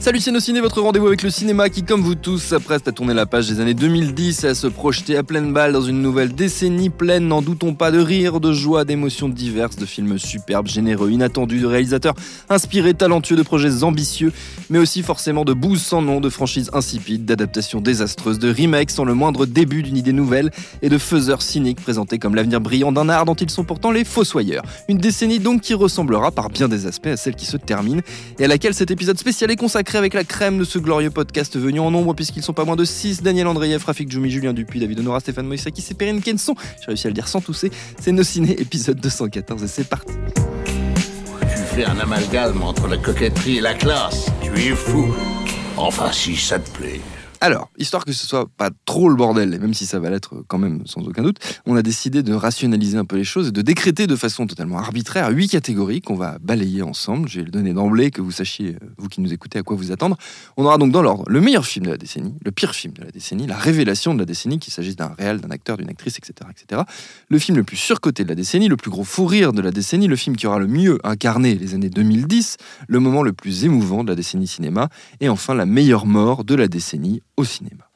Salut Ciné, votre rendez-vous avec le cinéma qui, comme vous tous, s'apprête à tourner la page des années 2010 et à se projeter à pleine balle dans une nouvelle décennie pleine, n'en doutons pas, de rire, de joie, d'émotions diverses, de films superbes, généreux, inattendus, de réalisateurs inspirés, talentueux, de projets ambitieux, mais aussi forcément de bouses sans nom, de franchises insipides, d'adaptations désastreuses, de remakes sans le moindre début d'une idée nouvelle et de faiseurs cyniques présentés comme l'avenir brillant d'un art dont ils sont pourtant les fossoyeurs. Une décennie donc qui ressemblera par bien des aspects à celle qui se termine et à laquelle cet épisode spécial est consacré avec la crème de ce glorieux podcast venu en nombre, puisqu'ils sont pas moins de 6 Daniel Andreev, Rafik Djoumi, Julien Dupuis, David Honora, Stéphane Moïsaki, c'est Perrine Kenson. J'ai réussi à le dire sans tousser. C'est Nos Ciné, épisode 214, et c'est parti. Tu fais un amalgame entre la coquetterie et la classe. Tu es fou. Enfin, si ça te plaît. Alors, histoire que ce soit pas trop le bordel, même si ça va l'être quand même sans aucun doute, on a décidé de rationaliser un peu les choses et de décréter de façon totalement arbitraire huit catégories qu'on va balayer ensemble. Je vais le donner d'emblée, que vous sachiez, euh, vous qui nous écoutez, à quoi vous attendre. On aura donc dans l'ordre le meilleur film de la décennie, le pire film de la décennie, la révélation de la décennie, qu'il s'agisse d'un réel, d'un acteur, d'une actrice, etc., etc. Le film le plus surcoté de la décennie, le plus gros fou rire de la décennie, le film qui aura le mieux incarné les années 2010, le moment le plus émouvant de la décennie cinéma, et enfin la meilleure mort de la décennie au cinéma.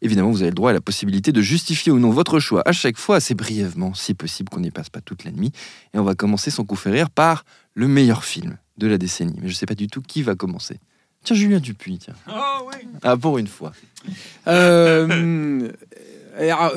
Évidemment, vous avez le droit et la possibilité de justifier ou non votre choix à chaque fois, assez brièvement, si possible qu'on n'y passe pas toute la nuit. Et on va commencer sans coup faire rire par le meilleur film de la décennie. Mais je ne sais pas du tout qui va commencer. Tiens, Julien Dupuis, tiens. Ah, pour une fois. Euh, euh, alors,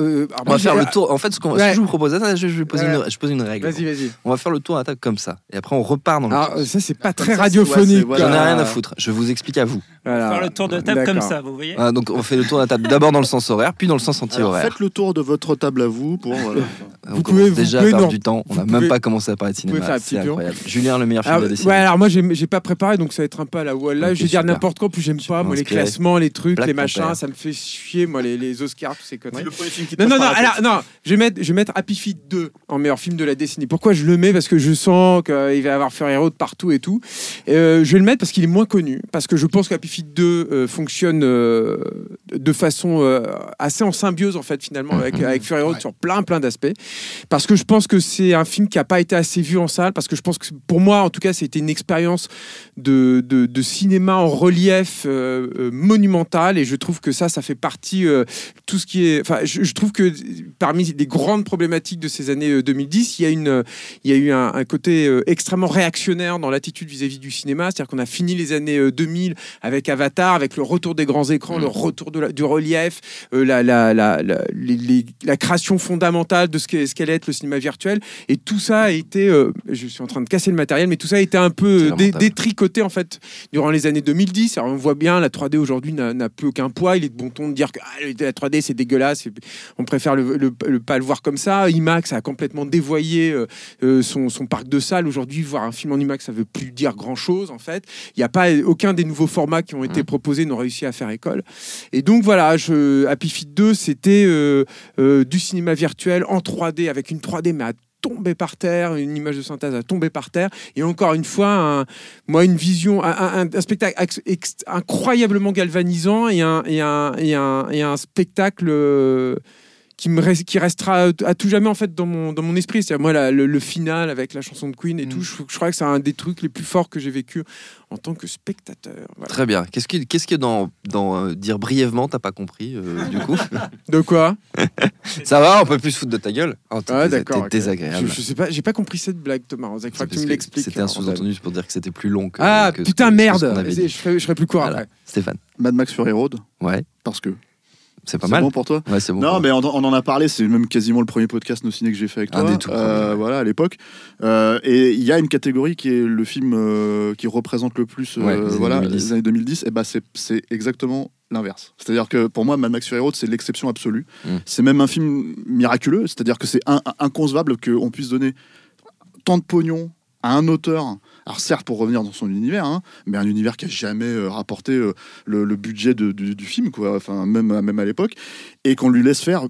On va faire le tour. En fait, ce, qu'on- ce Ouais. que je vous propose, attends, je, je vais poser Ouais. une, je pose une règle. Vas-y, vas-y. On va faire le tour à la table comme ça. Et après, on repart dans le Alors, tour. ça, c'est pas très ça, radiophonique. c'est- J'en ai rien à foutre. Je vous explique à vous. Voilà. Faire le tour de table comme ça, vous voyez Ah, donc, on fait le tour de la table d'abord dans le sens horaire, puis dans le sens Alors, anti-horaire. faites le tour de votre table à vous pour. Voilà. On Vous pouvez- vous déjà pouvez à perdre nous- du temps. On vous n'a même pouvez- pas commencé à parler de pouvez cinéma. faire un C'est incroyable. Julien, le meilleur film Alors, de la décennie. ouais, alors moi j'ai pas préparé donc ça va être un peu à la. Là, Ok, je vais dire n'importe quoi, puis j'aime pas moi les classements, les trucs, les machins, ça me fait chier moi les, les Oscars, tous ces conneries. C'est le premier film qui te Non, non, non, alors, non, je vais, mettre, je vais mettre Happy Feet 2 en meilleur film de la décennie. Pourquoi je le mets? Parce que je sens qu'il va y avoir Ferrero de partout et tout. Euh, je vais le mettre parce qu'il est moins connu, parce que je pense qu'Happy Feet 2 euh, fonctionne euh, de façon euh, assez en symbiose, en fait, finalement, avec, avec Fury Road sur plein, plein d'aspects. Parce que je pense que c'est un film qui n'a pas été assez vu en salle, parce que je pense que pour moi, en tout cas, c'était une expérience de, de, de cinéma en relief euh, euh, monumental, et je trouve que ça, ça fait partie euh, tout ce qui est. Enfin, je, je trouve que parmi les grandes problématiques de ces années euh, 2010, il y a une, euh, il y a eu un, un côté euh, extrêmement réactionnaire dans l'attitude vis-à-vis du cinéma, c'est-à-dire qu'on a fini les années euh, 2000 avec Avatar, avec le retour des grands écrans, le retour de la- du relief, euh, la, la, la, la, les- les- la création fondamentale de ce qu'est ce qu'allait être le cinéma virtuel, et tout ça a été, euh, je suis en train de casser le matériel, mais tout ça a été un peu euh, dé- détricoté en fait durant les années 2010. Alors, on voit bien, la 3D aujourd'hui n'a n'a plus aucun poids. Il est de bon ton de dire que ah, la 3D c'est dégueulasse. On préfère le, le- le- pas le voir comme ça. IMAX a complètement dévoyé euh, euh, son, son parc de salles. Aujourd'hui, voir un film en IMAX, ça veut plus dire grand chose en fait. Il n'y a pas aucun des nouveaux formats qui ont été proposés n'ont réussi à faire école. Et donc voilà, je, Happy Feet 2, c'était euh, euh, du cinéma virtuel en 3D avec une 3D mais à tomber par terre, une image de synthèse à tomber par terre. Et encore une fois, moi, une vision, un, spectacle incroyablement galvanisant et et un spectacle euh, qui, me reste- qui restera à tout jamais en fait dans mon, dans mon esprit. C'est-à-dire, moi, la- le, le final avec la chanson de Queen et tout, je, je crois que c'est un des trucs les plus forts que j'ai vécu en tant que spectateur. Voilà. Très bien. Qu'est-ce que, qu'est-ce que dans, dans euh, dire brièvement, t'as pas compris, euh, du coup? De quoi? Ça va, on peut plus se foutre de ta gueule Oh, t'es Ouais, dés- d'accord. t'es ok. désagréable. Je, je sais pas, j'ai pas compris cette blague, Thomas. Il C'est faudra que tu me que l'expliques. C'était un hein, sous-entendu pour dire que c'était plus long que. Ah que putain, que- merde Je ferai plus court Voilà. après. Stéphane. Mad Max Fury Road, Ouais. parce que. C'est pas C'est mal. bon pour toi Ouais, c'est bon. Non, pour mais on, on en a parlé, c'est même quasiment le premier podcast nos ciné que j'ai fait avec Un toi. des tout euh. Voilà, à l'époque. Euh, et il y a une catégorie qui est le film euh, qui représente le plus Ouais, les années voilà, 2010. les années 2010. Et bah, c'est c'est exactement l'inverse. C'est-à-dire que pour moi, Mad Max Fury Road, c'est l'exception absolue. Mm. C'est même un film miraculeux. C'est-à-dire que c'est inconcevable qu'on puisse donner tant de pognon à un auteur. Alors certes pour revenir dans son univers, hein, mais un univers qui a jamais euh, rapporté euh, le, le budget de- du, du film, quoi. Enfin même même à l'époque, et qu'on lui laisse faire,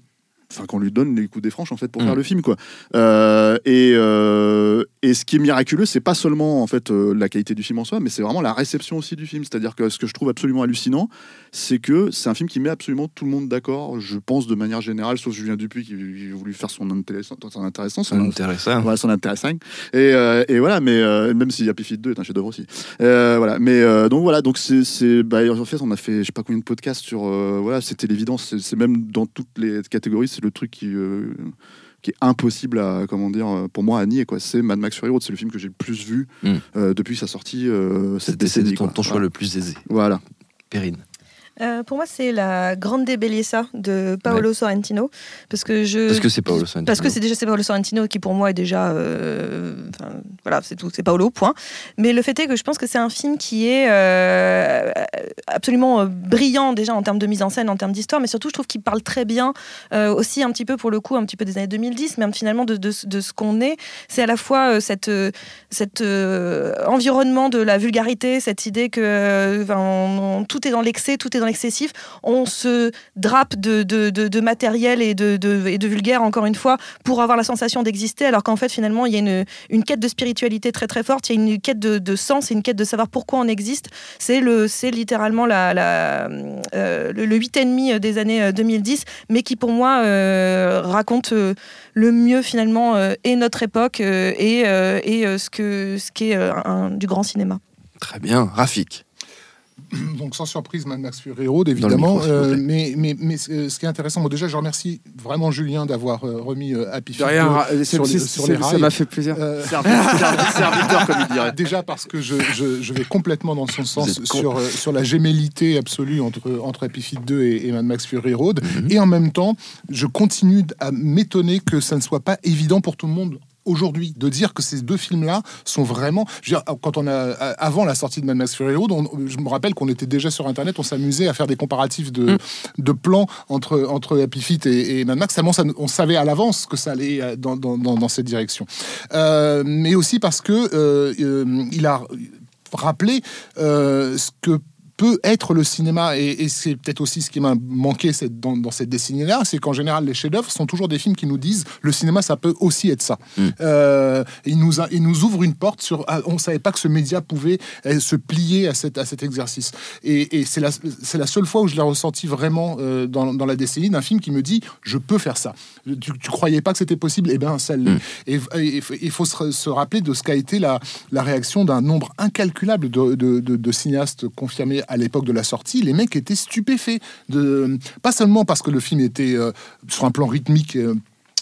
enfin qu'on lui donne les coups des franches en fait pour Mm. faire le film, quoi. Euh, et, euh, et ce qui est miraculeux, c'est pas seulement en fait euh, la qualité du film en soi, mais c'est vraiment la réception aussi du film. C'est-à-dire que ce que je trouve absolument hallucinant, c'est que c'est un film qui met absolument tout le monde d'accord. Je pense de manière générale, sauf Julien Dupuis qui, a voulu faire son intéressant, son intéressant, son- intéressant. voilà, son intéressant. Et, euh, et voilà, mais euh, même si Happy Feet 2 est un chef-d'œuvre aussi. Euh, voilà, mais donc voilà, donc c'est, bah, en fait, on a fait, je sais pas combien de podcasts sur, voilà, c'était l'évidence. C'est, même dans toutes les catégories, c'est le truc qui, qui est impossible à, comment dire, euh, pour moi à nier quoi. C'est Mad Max Fury Road, c'est le film que j'ai le plus vu Mm. euh, depuis sa sortie euh, cette décennie. ton, choix Voilà. le plus aisé. Voilà. Perrine. Euh, pour moi, c'est la Grande Bellezza de Paolo Sorrentino. Parce que je. Parce que c'est Paolo Sorrentino. Parce que c'est déjà c'est Paolo Sorrentino qui pour moi est déjà euh, enfin, voilà c'est tout c'est Paolo point mais le fait est que je pense que c'est un film qui est euh, absolument brillant déjà en termes de mise en scène en termes d'histoire mais surtout je trouve qu'il parle très bien aussi un petit peu pour le coup un petit peu des années 2010 mais finalement de, de, de ce qu'on est c'est à la fois cette cet environnement de la vulgarité cette idée que enfin, on- on- tout est dans l'excès tout est dans l'excessif on se drape de, matériel et de, et vulgaire, encore une fois, pour avoir la sensation d'exister, alors qu'en fait, finalement, il y a une, quête de spiritualité très très forte, il y a une quête de, sens et une quête de savoir pourquoi on existe. C'est le, c'est littéralement euh, le, le 8,5 des années euh, 2010, mais qui pour moi euh, raconte euh, le mieux finalement euh, et notre époque euh, et, euh, euh, ce que qu'est euh, du grand cinéma. Très bien. Rafik. Donc sans surprise, Mad Max Fury Road, évidemment. micro, Euh, mais mais, mais ce ce qui est intéressant, bon, déjà, je remercie vraiment Julien d'avoir euh, remis euh, Happy Feet rien, 2 ra- c'est- sur, les- sur les ça rails. m'a fait plaisir. Euh, Servi- Serviteur, comme il dirait. Déjà parce que je, je, je vais complètement dans son sens sur, euh, sur la gémellité absolue entre, entre Happy Feet 2 et, et Mad Max Fury Road. Mhm. Et en même temps, je continue à m'étonner que ça ne soit pas évident pour tout le monde aujourd'hui de dire que ces deux films-là sont vraiment je veux dire, quand on a avant la sortie de Mad Max Fury Road on- je me rappelle qu'on était déjà sur internet on s'amusait à faire des comparatifs de, de plans entre entre Happy Feet et, et Mad Max tellement on savait à l'avance que ça allait euh, dans, dans, dans, dans cette direction. Euh, mais aussi parce que euh, euh, il a rappelé euh, ce que peut être le cinéma et, et c'est peut-être aussi ce qui m'a manqué cette- dans, dans cette décennie-là, c'est qu'en général les chefs-d'œuvre sont toujours des films qui nous disent le cinéma ça peut aussi être ça. Euh, il nous a- il nous ouvre une porte sur ah, on savait pas que ce média pouvait euh, se plier à cet à cet exercice et, et c'est la seule fois où je l'ai ressenti vraiment euh, dans, dans la décennie d'un film qui me dit je peux faire ça. Tu, tu croyais pas que c'était possible, et ben ça l'est. Et et il faut se, se rappeler de ce qu'a été la, la réaction d'un nombre incalculable de, de- de- de cinéastes confirmés à l'époque de la sortie. Les mecs étaient stupéfaits, de, pas seulement parce que le film était euh, sur un plan rythmique. euh,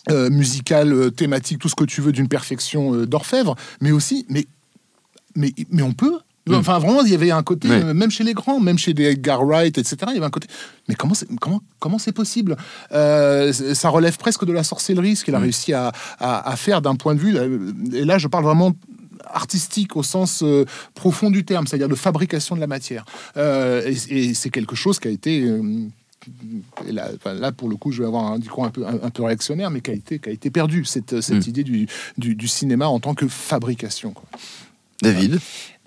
euh, musical, thématique, tout ce que tu veux d'une perfection d'orfèvre, mais aussi, mais, mais, mais on peut. Enfin, vraiment, il y avait un côté, même chez les grands, même chez des Edgar Wright, etc., il y avait un côté. Mais comment c'est comment, comment c'est possible? Euh, Ça relève presque de la sorcellerie, ce qu'il a réussi à, à- à faire d'un point de vue. Et là, je parle vraiment artistique au sens euh, profond du terme, c'est-à-dire de fabrication de la matière. Euh, et et c'est quelque chose qui a été. euh, et là, enfin, là, pour le coup, je vais avoir un discours un peu, un, un peu réactionnaire, mais qui a été, qui a été perdu, cette, cette Mm. idée du, du, du cinéma en tant que fabrication. quoi. David?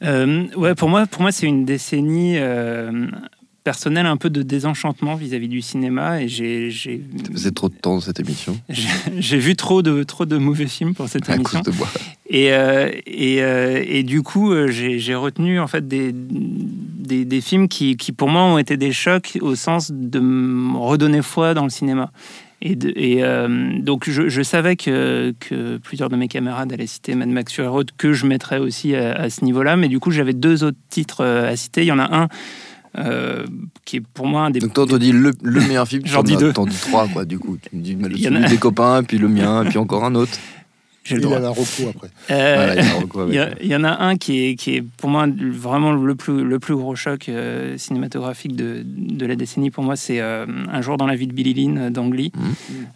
Euh, ouais, pour moi, pour moi, c'est une décennie euh, personnelle un peu de désenchantement vis-à-vis du cinéma et j'ai j'ai trop de temps dans cette émission. j'ai- vu trop de trop de mauvais films pour cette À émission. cause de moi. Et, euh, et, euh, et du coup, euh, j'ai retenu en fait des, des, des films qui, qui, pour moi, ont été des chocs au sens de me redonner foi dans le cinéma. Et, de- et, euh, donc, je, je savais que, que plusieurs de mes camarades allaient citer Mad Max Fury Road, que je mettrais aussi à, à ce niveau-là. Mais du coup, j'avais deux autres titres à citer. Il y en a un euh, qui est pour moi un des. Donc toi, on dit le, le meilleur film. J'en dis deux. T'en dis trois, quoi, du coup. Tu me dis le a- des copains, puis le mien, puis encore un autre. J'ai le Il droit. a la reco après. Euh, Voilà, il y a un reco avec, il y a- euh, il y, en a un qui est, qui est pour moi vraiment le plus, le plus gros choc euh, cinématographique de, de la décennie. Pour moi, c'est euh, Un jour dans la vie de Billy Lynn d'Ang Lee,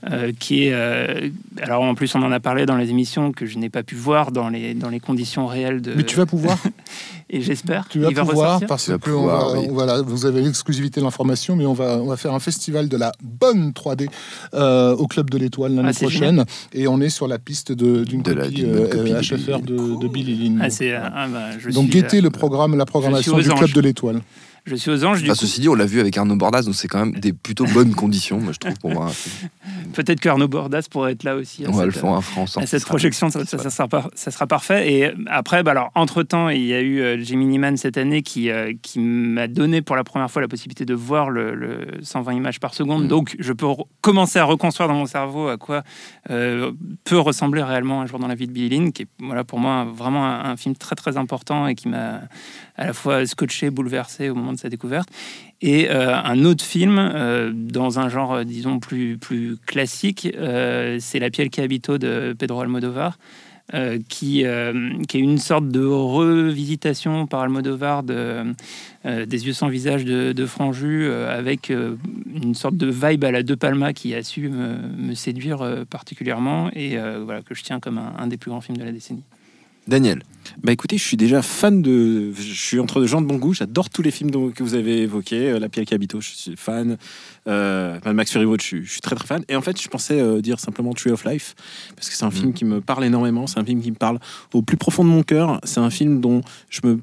euh, qui est. euh, alors en plus, on en a parlé dans les émissions que je n'ai pas pu voir dans les, dans les conditions réelles de. Mais tu vas pouvoir, Et j'espère tu vas qu'il va pouvoir ressortir. parce que pouvoir, on va- oui. on va la- vous avez l'exclusivité de l'information, mais on va, on va faire un festival de la bonne 3D euh, au Club de l'Étoile l'année Ah, prochaine. Et on est sur la piste de- d'une De la- copie, bonne euh, copie de HFR Billy de, de Billy Lynn. Ah, ah, bah, je Donc suis, guettez euh, le programme, la programmation du. Club de l'Étoile. Je suis aux anges. Du coup, ceci dit, on l'a vu avec Arnaud Bordas, donc c'est quand même des plutôt bonnes conditions, moi je trouve, pour film. peut-être que Arnaud Bordas pourrait être là aussi. à On va le faire en France. à cette projection, ça, ça- ça sera, par- ça sera parfait. Et après, bah alors, entre-temps, il y a eu euh, Jimmy Neiman cette année qui, euh, qui m'a donné pour la première fois la possibilité de voir le, le 120 images par seconde. Mm. Donc, je peux commencer à reconstruire dans mon cerveau à quoi euh, peut ressembler réellement Un jour dans la vie de Billy Lynn, qui est voilà, pour moi vraiment un, un film très très important et qui m'a à la fois scotché, bouleversé au moment de sa découverte. Et euh, un autre film, euh, dans un genre, euh, disons, plus, classique, c'est La piel qui habito de Pedro Almodovar, qui, est une sorte de revisitation par Almodovar de, des yeux sans visage de, de Franju, avec une sorte de vibe à la De Palma qui a su me, séduire particulièrement et voilà, que je tiens comme un des plus grands films de la décennie. Daniel, Bah écoutez, je suis déjà fan de. Je suis entre de gens de bon goût. J'adore tous les films dont- que vous avez évoqués. Euh, La Piel Cabito, je suis fan. Euh, Max Fury Road, je suis, je suis très très fan. Et en fait, je pensais euh, dire simplement Tree of Life parce que c'est un film qui me parle énormément. C'est un film qui me parle au plus profond de mon cœur. C'est un film dont je me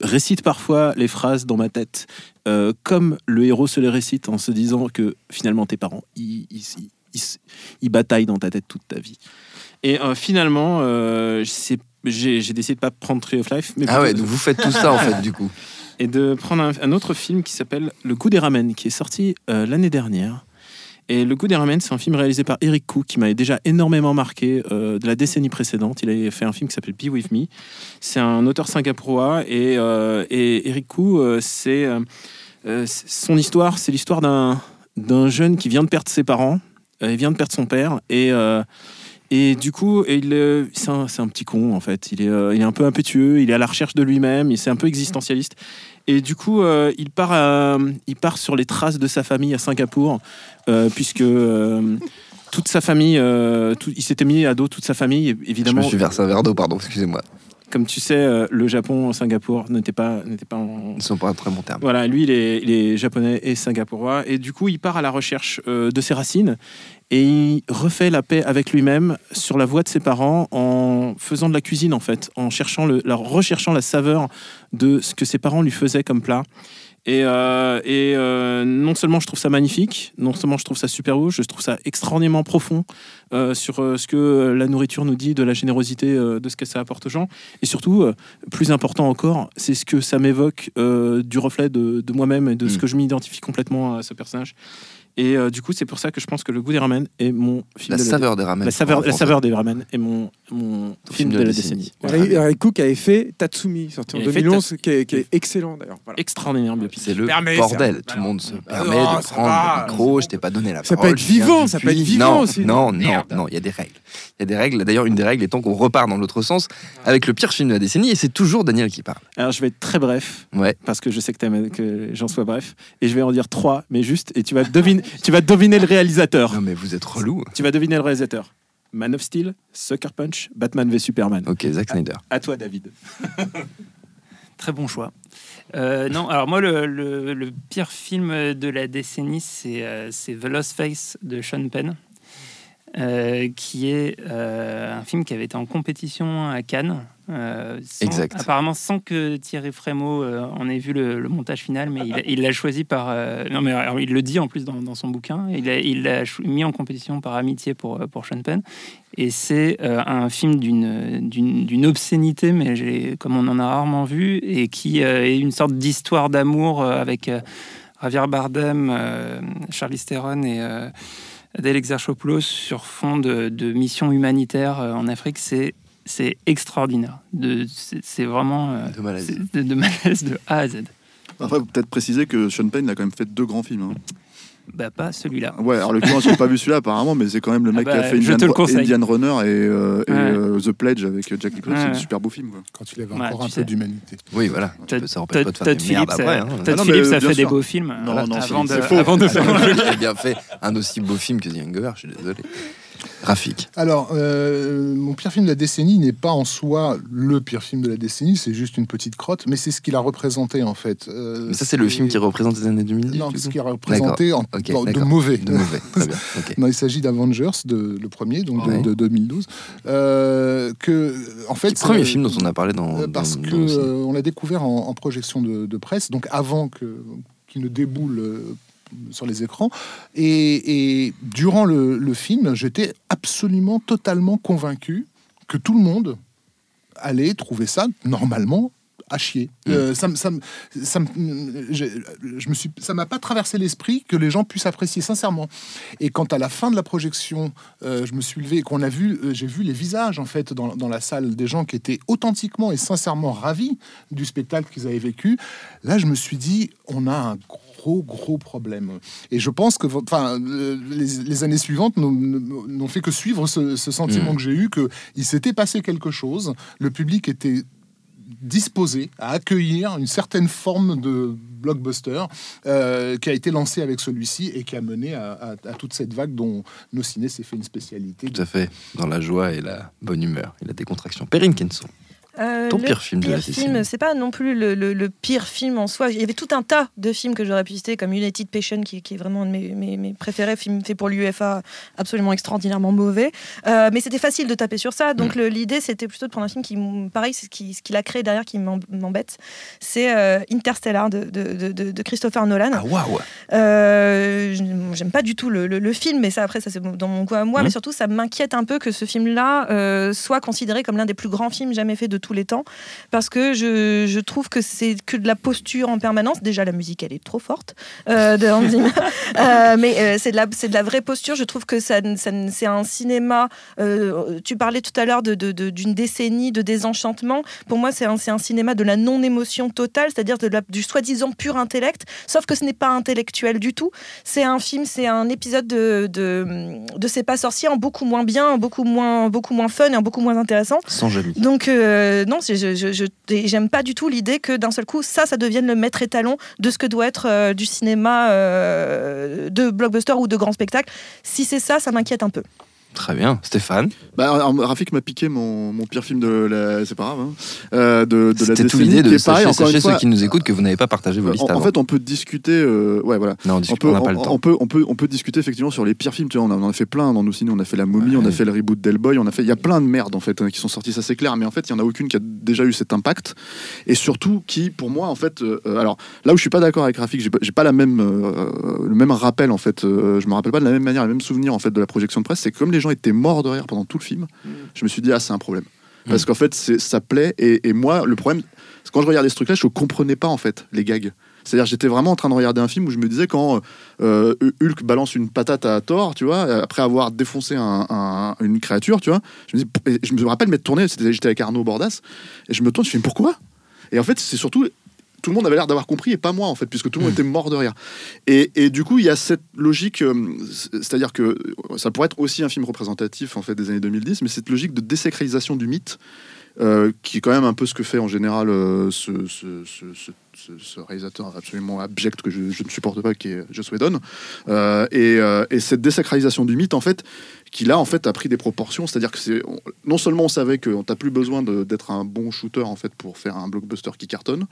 récite parfois les phrases dans ma tête, euh, comme le héros se les récite en se disant que finalement tes parents, ils, ils, ils- ils- ils bataillent dans ta tête toute ta vie. Et euh, finalement, euh, c'est- j'ai décidé de pas prendre Tree of Life, mais ah ouais, donc vous faites tout ça en fait, du coup. et de prendre un, un autre film qui s'appelle Le goût des ramen, qui est sorti euh, l'année dernière. Et Le goût des ramen, c'est un film réalisé par Eric Koo, qui m'avait déjà énormément marqué euh, de la décennie précédente. Il avait fait un film qui s'appelle Be With Me. C'est un auteur singapurois et, euh, et Eric Koo, euh, c'est son histoire, c'est l'histoire d'un d'un jeune qui vient de perdre ses parents, il vient de perdre son père et et du coup, c'est un, petit con en fait. Il est, euh, il est un peu impétueux, il est à la recherche de lui-même, il c'est un peu existentialiste. Et du coup, euh, il, part sur les traces de sa famille à Singapour, euh, puisque toute sa famille, il s'était mis à dos toute sa famille, Je évidemment. me suis versé un verre d'eau, pardon, excusez-moi. Comme tu sais, euh, le Japon, Singapour n'était pas, n'était pas en, Ils sont pas très bon terme. voilà, lui, il est, il est japonais et singapurois. Et du coup, il part à la recherche euh, de ses racines et il refait la paix avec lui-même sur la voie de ses parents en faisant de la cuisine, en fait, en cherchant le, la, recherchant la saveur de ce que ses parents lui faisaient comme plat. Et, euh, et euh, non seulement je trouve ça magnifique, non seulement je trouve ça super beau, je trouve ça extraordinairement profond euh, sur ce que la nourriture nous dit de la générosité de ce que ça apporte aux gens. Et surtout, plus important encore, c'est ce que ça m'évoque du reflet de, de moi-même et de ce Mm. que je m'identifie complètement à ce personnage. Et euh, du coup, c'est pour ça que je pense que Le goût des ramen est mon film La de saveur des ramen. la saveur, la saveur des ramen est mon, mon film, de, la décennie. Voilà. Eric Eric Cook avait fait Tatsumi, sorti en Il avait fait 2011, qui est, qui est excellent d'ailleurs. Voilà. Extraordinaire biopic. C'est le Permet, bordel. un- Tout le monde se permet Oh, de prendre va. le micro. Je t'ai pas donné la Ça peut parole. viens vivant, ça peut être vivant non, aussi. Non, non, Merde. non, il y a des règles. Il y a des règles. D'ailleurs, une des règles étant qu'on repart dans l'autre sens avec le pire film de la décennie et c'est toujours Daniel qui parle. Alors, je vais être très bref. Ouais. Parce que je sais que, t'aimes que j'en sois bref. Et je vais en dire trois, mais juste. Et tu vas deviner, tu vas deviner le réalisateur. Non, mais vous êtes relou. Tu vas deviner le réalisateur. Man of Steel, Sucker Punch, Batman v Superman. Ok, Zack Snyder. À toi, David. Très bon choix. Euh, non, alors moi, le, le- le pire film de la décennie, c'est euh, c'est The Lost Face de Sean Penn, euh, qui est euh, un film qui avait été en compétition à Cannes. euh, sans- Exact. Apparemment sans que Thierry Frémaux en ait vu le, le montage final, mais il l'a choisi par... non, mais alors, il le dit en plus dans, dans son bouquin. Il l'a mis en compétition par amitié pour, pour Sean Penn. Et c'est un film d'une obscénité, mais comme on en a rarement vu, et qui est une sorte d'histoire d'amour avec Javier Bardem, Charlize Theron et Adèle Exarchopoulos sur fond de, de mission humanitaire euh, en Afrique. C'est c'est extraordinaire. De- C'est vraiment euh, De malaise. c'est de, de malaise de A à Z. Après, faut peut-être préciser que Sean Penn il a quand même fait deux grands films. hein. Bah, pas celui-là. Ouais, alors le client, j'ai pas vu celui-là apparemment, mais c'est quand même le Ah mec qui bah, a fait je te Indian. Indian Runner et, euh, et, Ouais. euh, The Pledge avec Jack Nicholson. C'est un super beau film. Quoi. Quand il avait encore un sais. peu d'humanité. Oui, voilà. Peux- Ça empêche pas de faire Todd des merdes Phillips, après. a- hein. Todd Ah Phillips euh, a fait des beaux films Non, euh, non, avant, c'est- de, c'est faux. avant de faire Il a bien fait un aussi beau film que The Hangover, je suis désolé. Alors, euh, mon pire film de la décennie n'est pas en soi le pire film de la décennie, c'est juste une petite crotte, mais c'est ce qu'il a représenté en fait. Euh, Mais ça, c'est le film qui représente les années 2010 Non, du ce qu'il a représenté en, Ok, dans- de mauvais. De mauvais, très bien. ok. Non, il s'agit d'Avengers, de, le premier, donc de- Ouais. de, 2012. Euh, que, en fait, C'est le premier film dont on a parlé dans. parce dans- que dans le ciné. euh, on l'a découvert en, en projection de, de presse, donc avant que qu'il ne déboule sur les écrans. Et, et durant le, le film, j'étais absolument, totalement convaincu que tout le monde allait trouver ça normalement à chier. Mm. Euh, ça, ça, ça, me- j'ai- je me suis, ça m'a pas traversé l'esprit que les gens puissent apprécier sincèrement. Et quand à la fin de la projection, euh, je me suis levé et qu'on a vu, euh, j'ai vu les visages en fait dans, dans la salle des gens qui étaient authentiquement et sincèrement ravis du spectacle qu'ils avaient vécu. Là, je me suis dit, on a un gros gros problème. Et je pense que, enfin, euh, les, les années suivantes n'ont- fait que suivre ce, ce sentiment Mm. que j'ai eu que il s'était passé quelque chose. Le public était disposé à accueillir une certaine forme de blockbuster euh, qui a été lancé avec celui-ci et qui a mené à, à- à toute cette vague dont nos ciné s'est fait une spécialité. Tout à fait. Dans la joie et la bonne humeur et la décontraction. Perrine Kenson. Euh, Ton pire film de la décennie. c'est pas non plus le, le- le pire film en soi. Il y avait tout un tas de films que j'aurais pu citer, comme United Patient, qui, qui est vraiment un de mes, mes- mes préférés, film fait pour l'UFA, absolument extraordinairement mauvais. Euh, mais c'était facile de taper sur ça. Mm. Donc le- l'idée, c'était plutôt de prendre un film qui, pareil, c'est ce qui- ce qu'il a créé derrière qui m'em- m'embête. C'est euh, Interstellar de, de- de- Christopher Nolan. Ah, waouh Euh, J'aime pas du tout le, le- film, mais ça après ça c'est dans mon goût à moi. Mhm. Mais surtout ça m'inquiète un peu que ce film-là soit considéré comme l'un des plus grands films jamais faits de tous les temps, parce que je, je trouve que c'est que de la posture en permanence. Déjà la musique elle est trop forte euh, de Hans Zimmer, Euh, mais euh, c'est de la c'est de la vraie posture. Je trouve que ça, ça- c'est un cinéma. euh, tu parlais tout à l'heure de- de- de- d'une décennie de désenchantement. Pour moi c'est un, c'est un cinéma de la non émotion totale, c'est-à-dire de la- du soi-disant pur intellect, sauf que ce n'est pas intellectuel du tout. C'est un film, c'est un épisode de, de, de C'est pas sorcier en beaucoup moins bien, en beaucoup moins, beaucoup moins fun et en beaucoup moins intéressant. Sans Jamie. Donc, euh, non, c'est- je, je, je- j'aime pas du tout l'idée que d'un seul coup, ça, ça devienne le maître étalon de ce que doit être euh, du cinéma euh, de blockbuster ou de grand spectacle. Si c'est ça, ça m'inquiète un peu. Très bien. Stéphane. Bah, Rafik m'a piqué mon, mon pire film de la. C'est pas grave. hein. Euh, de, de la C'était tout l'idée de est pareil, sachez, sachez fois. ceux qui nous écoutent que vous n'avez pas partagé vos listes En, fait, on peut discuter. euh, ouais, voilà. non, on On discute, peut, on n'a pas le temps. on peut, on peut, on peut discuter effectivement sur les pires films. Tu vois, on, en a fait plein dans nos ciné. On a fait La Momie, on a fait le reboot d'Hellboy, on a fait. Il y a plein de merdes en fait hein, qui sont sorties, ça c'est clair. Mais en fait, il y en a aucune qui a déjà eu cet impact. Et surtout, qui, pour moi, en fait, euh, alors là où je suis pas d'accord avec Rafik, j'ai pas, la même, le même rappel en fait. je me rappelle pas de la même manière, le même souvenir en fait de la projection de presse. C'est comme les gens étaient morts de rire pendant tout le film, je me suis dit ah c'est un problème. Parce Mm. qu'en fait, c'est- ça plaît. Et, et moi, le problème, c'est que quand je regardais ce truc-là, je comprenais pas en fait les gags. C'est-à-dire, j'étais vraiment en train de regarder un film où je me disais quand euh, Hulk balance une patate à Thor, tu vois, après avoir défoncé un- un- une créature, tu vois, je me, dis, je me rappelle m'être tourné, c'était- j'étais avec Arnaud Bordas, et je me tourne, je me dis pourquoi? Et en fait, c'est surtout tout le monde avait l'air d'avoir compris et pas moi en fait puisque tout le monde était mort de rire. Et, et du coup il y a cette logique euh, c'est-à-dire que ça pourrait être aussi un film représentatif en fait des années 2010 mais cette logique de désacralisation du mythe euh, qui est quand même un peu ce que fait en général euh, ce, réalisateur absolument abject que je, ne supporte pas, qui est Joss Whedon. Euh, et, euh, et cette désacralisation du mythe, en fait, qui là, en fait, a pris des proportions. C'est-à-dire que non seulement on savait que t'as plus besoin d'être un bon shooter en fait pour faire un blockbuster qui cartonne,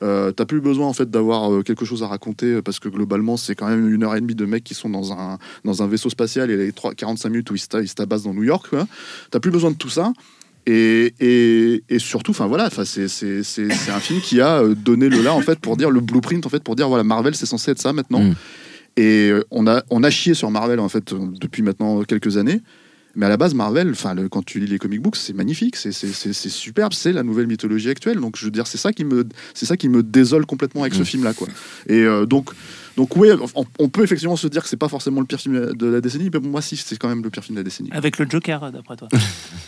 t'as plus besoin en fait d'avoir quelque chose à raconter parce que globalement c'est quand même une heure et demie de mecs qui sont dans un dans un vaisseau spatial et les 3, 45 minutes où ils se tabassent dans New York. quoi. T'as plus besoin de tout ça. Et, et, et surtout, enfin voilà, c'est un film qui a euh, donné le là en fait pour dire le blueprint en fait pour dire voilà Marvel c'est censé être ça maintenant. Mm. Et euh, on a on a chié sur Marvel en fait euh, depuis maintenant quelques années. Mais à la base, Marvel, enfin, quand tu lis les comic books, c'est magnifique, c'est superbe, c'est la nouvelle mythologie actuelle. Donc, je veux dire, c'est ça qui me, c'est ça qui me désole complètement avec ce Mm. film-là, quoi. Et euh, donc, Donc oui, on, on peut effectivement se dire que c'est pas forcément le pire film de la décennie, mais pour moi si c'est quand même le pire film de la décennie. Avec le Joker, d'après toi.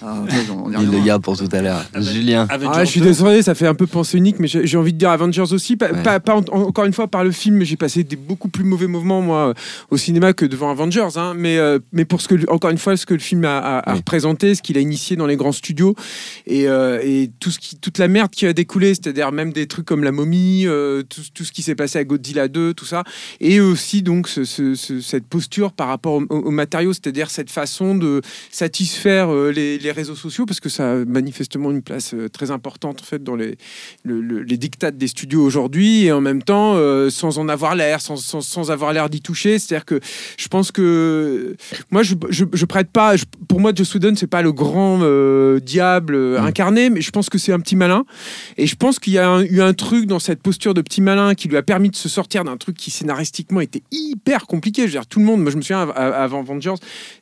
Ah, on y Il le garde pour tout à l'heure. Julien. Ah, je suis désolé, ça fait un peu pensée unique, mais j'ai envie de dire Avengers aussi. Pas, Ouais. pas- pas en- encore une fois par le film, j'ai passé des beaucoup plus mauvais moments moi euh, au cinéma que devant Avengers. hein. mais, euh, mais pour ce que, encore une fois, ce que le film a, a- a Oui. représenté, ce qu'il a initié dans les grands studios et, euh, et tout ce qui, toute la merde qui a découlé, c'est-à-dire même des trucs comme la momie, euh, tout, tout ce qui s'est passé à Godzilla 2, tout ça, et aussi donc ce- ce- ce- cette posture par rapport au- au- aux matériaux, c'est-à-dire cette façon de satisfaire euh, les, les réseaux sociaux, parce que ça a manifestement une place euh, très importante en fait dans les, le- le- les dictates des studios aujourd'hui, et en même temps euh, sans en avoir l'air, sans, sans, sans avoir l'air d'y toucher. C'est-à-dire que je pense que moi je, je, je prête pas, je- pour moi Joss Whedon c'est pas le grand euh, diable euh, incarné, mais je pense que c'est un petit malin, et je pense qu'il y a un- eu un truc dans cette posture de petit malin qui lui a permis de se sortir d'un truc qui scénaristiquement était hyper compliqué. Je veux dire, tout le monde, moi je me souviens av- avant Avengers,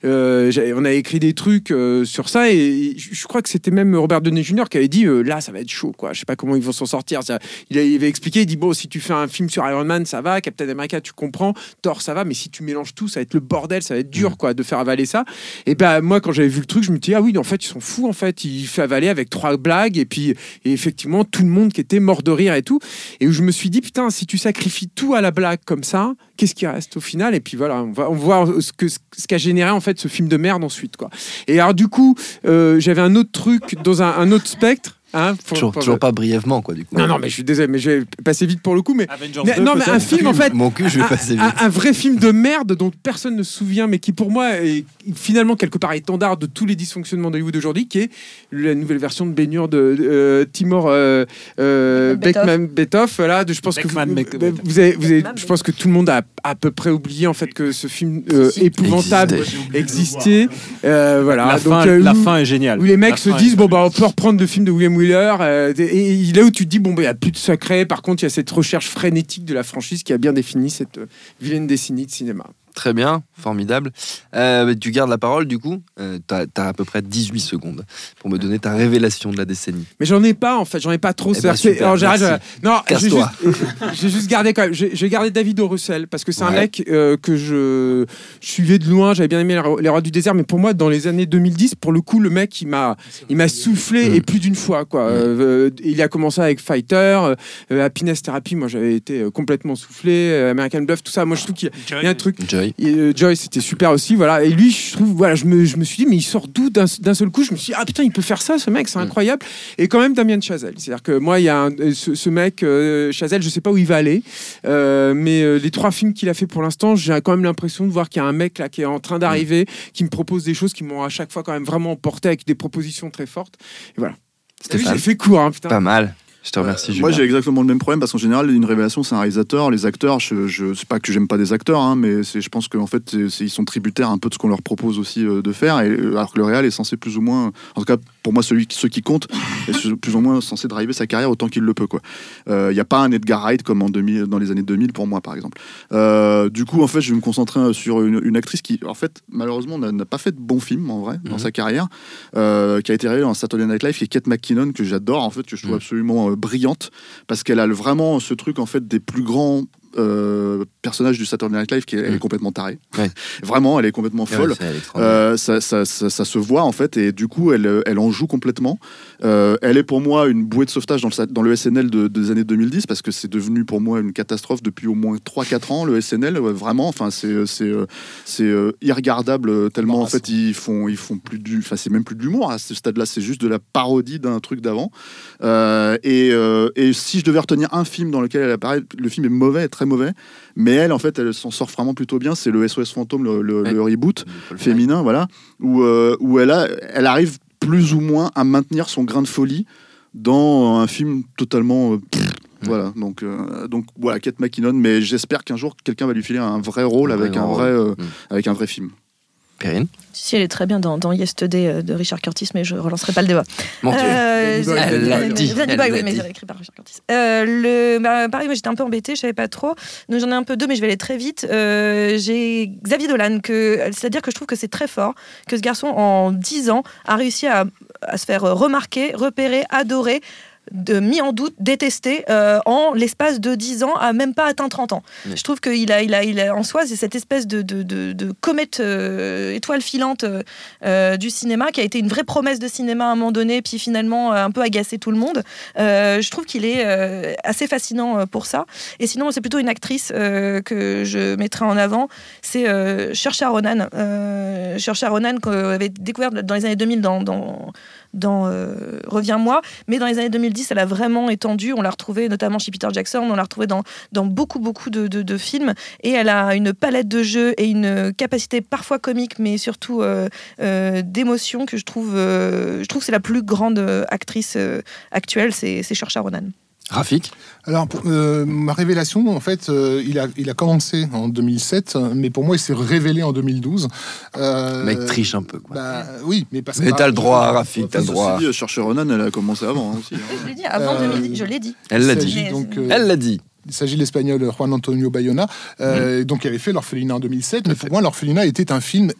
euh, on avait écrit des trucs euh, sur ça et je crois que c'était même Robert Downey Jr. qui avait dit euh, là ça va être chaud quoi. Je sais pas comment ils vont s'en sortir. Ça- Il, a- avait expliqué, il dit bon si tu fais un film sur Iron Man ça va, Captain America tu comprends, Thor ça va, mais si tu mélanges tout ça va être le bordel, ça va être dur quoi de faire avaler ça. Et ben moi quand j'avais vu le truc je me dis ah oui en fait ils sont fous en fait, il fait avaler avec trois blagues et puis et effectivement tout le monde qui était mort de rire et tout et où je me suis dit putain si tu sacrifies tout à la blague comme ça qu'est-ce qui reste au final? Et puis voilà on va on voit ce que ce qu'a généré en fait ce film de merde ensuite quoi. Et alors du coup euh, j'avais un autre truc dans un autre spectre hein, pour- Toujours, pour- toujours pas brièvement, quoi, du coup. non non mais je suis désolé mais je vais passer vite pour le coup mais Avengers mais- 2, non mais un film en fait Mon cul, je vais un- passer vite. un, un vrai film de merde dont personne ne se souvient, mais qui pour moi est finalement quelque part étendard de tous les dysfonctionnements d'Hollywood aujourd'hui, qui est la nouvelle version de Baignure de euh, Timor euh, euh, Beckman Betoff. Voilà, de- je pense Beckman, que vous, vous avez, vous avez- Beckman, je pense que tout le monde a à peu près oublié en fait que ce film euh, épouvantable existait. Euh, voilà, La, donc fin, euh, la où- fin est géniale. où les mecs La se disent bon bah on peut reprendre le film de William Euh, et, là où tu dis bon il y a plus de secret par contre il y a cette recherche frénétique de la franchise qui a bien défini cette euh, vilaine décennie de cinéma Très bien, formidable. Euh, tu gardes la parole, du coup. Euh, T'as as à peu près 18 secondes pour me donner ta révélation de la décennie. mais j'en ai pas en fait j'en ai pas trop Eh ben, super, je- non j'ai juste, gardé quand même j'ai gardé David O. Russell parce que c'est un mec euh, que je suivais de loin j'avais bien aimé Les Rois- du désert mais pour moi dans les années 2010 pour le coup le mec il m'a il m'a soufflé Mm. et plus d'une fois quoi Euh, euh, il a commencé avec Fighter euh, Happiness Therapy moi j'avais été complètement soufflé American Bluff tout ça moi je trouve qu'il y a- il y a un truc Joy. Et, euh, Joy, c'était super aussi, voilà. Et lui, je trouve, voilà, je me, je me suis dit, mais il sort d'où d'un seul coup? Je me suis dit, ah putain, il peut faire ça, ce mec, c'est Mm. incroyable. Et quand même, Damien Chazelle. C'est-à-dire que moi, il y a un- euh, ce, ce mec, euh, Chazelle, je sais pas où il va aller, euh, mais les trois films qu'il a fait pour l'instant, j'ai quand même l'impression de voir qu'il y a un mec là qui est en train d'arriver, qui me propose des choses qui m'ont à chaque fois quand même vraiment emporté avec des propositions très fortes. Et voilà. J'ai fait court, hein, putain. Pas mal. Je te remercie, Euh, Moi, j'ai exactement le même problème parce qu'en général, une révélation, c'est un réalisateur. Les acteurs, je, je c'est pas que j'aime pas des acteurs, hein, mais c'est, je pense qu'en fait, c'est- c'est- ils sont tributaires un peu de ce qu'on leur propose aussi euh, de faire. Et, euh, alors que le réal est censé plus ou moins, en tout cas pour moi, celui qui, ceux qui comptent, est plus ou moins censé driver sa carrière autant qu'il le peut. Il n'y a pas un Edgar Wright comme en 2000, dans les années 2000 pour moi, par exemple. Euh, du coup, en fait, je vais me concentrer euh, sur une, une actrice qui, en fait, malheureusement, n'a, pas fait de bons films en vrai dans Mhm. sa carrière, euh, qui a été révélée dans Saturday Night Live, qui est Kate McKinnon que j'adore, en fait, que je trouve Mhm. absolument euh, brillante parce qu'elle a vraiment ce truc en fait des plus grands euh, personnages du Saturday Night Live qui est, elle est Mhm. complètement tarée. Ouais. Vraiment, elle est complètement folle. Euh, ça, ça- ça- ça se voit en fait et du coup elle, elle en joue complètement. Euh, elle est pour moi une bouée de sauvetage dans le, dans le SNL de- des années 2010 parce que c'est devenu pour moi une catastrophe depuis au moins 3-4 ans le SNL ouais, vraiment enfin c'est irregardable tellement en fait ils font ils font plus du enfin c'est même plus de l'humour à ce stade là c'est juste de la parodie d'un truc d'avant et, et si je devais retenir un film dans lequel elle apparaît le film est mauvais très mauvais mais elle en fait elle s'en sort vraiment plutôt bien c'est le SOS fantôme le, le- Ouais. le reboot féminin, voilà, où, euh, où elle, a, elle arrive plus ou moins à maintenir son grain de folie dans un film totalement. euh, Voilà, donc, euh, donc voilà, Kate McKinnon, mais j'espère qu'un jour quelqu'un va lui filer un vrai rôle avec, un vrai, euh, Mm. avec un vrai film. Perrine Si, elle est très bien dans, dans Yesterday euh, de Richard Curtis, mais je relancerai pas le débat. Mon Dieu. Euh, Elle l'a euh, dit, elle l'a écrit par Richard Curtis. Euh, le, bah, pareil, moi j'étais un peu embêtée, je savais pas trop. Donc j'en ai un peu deux, mais je vais aller très vite. Euh, J'ai Xavier Dolan, que, c'est-à-dire que je trouve que c'est très fort que ce garçon, en 10 ans, a réussi à, à se faire remarquer, repérer, adorer de, mis en doute, détesté euh, en l'espace de 10 ans, à même pas atteint 30 ans. Oui. Je trouve qu'il a, il a, il a, en soi, c'est cette espèce de, de, de- de comète euh, étoile filante euh, du cinéma qui a été une vraie promesse de cinéma à un moment donné, puis finalement un peu agacé tout le monde. Je trouve qu'il est assez fascinant pour ça. Et sinon, c'est plutôt une actrice que je mettrai en avant, c'est Saoirse Ronan. Saoirse Ronan qu'on avait découvert dans les années 2000 dans, dans, dans euh, Reviens-moi, mais dans les années 2010, elle a vraiment étendu. On l'a retrouvée notamment chez Peter Jackson, on l'a retrouvée dans, dans beaucoup, beaucoup de, de- films. Et elle a une palette de jeux et une capacité parfois comique, mais surtout euh, euh, d'émotion que je trouve, je trouve c'est la plus grande actrice actuelle, c'est c'est Saoirse Ronan. Rafik Alors, pour- euh, ma révélation, en fait, euh, il, a, il a commencé en 2007, mais pour moi, il s'est révélé en 2012. Euh, Mec triche un peu. Quoi. bah, oui, mais parce que. Mais t'as le droit, Rafik, t'as le droit. dit, Chercher Ronan, elle a commencé avant hein, aussi. hein. Je l'ai dit avant Euh, 2010, je l'ai dit. Elle l'a dit. Donc, euh, Elle l'a dit. Il s'agit de l'espagnol Juan Antonio Bayona, euh, donc qui avait fait l'orphelinat en 2007. Mais pour moi, l'orphelinat était un film,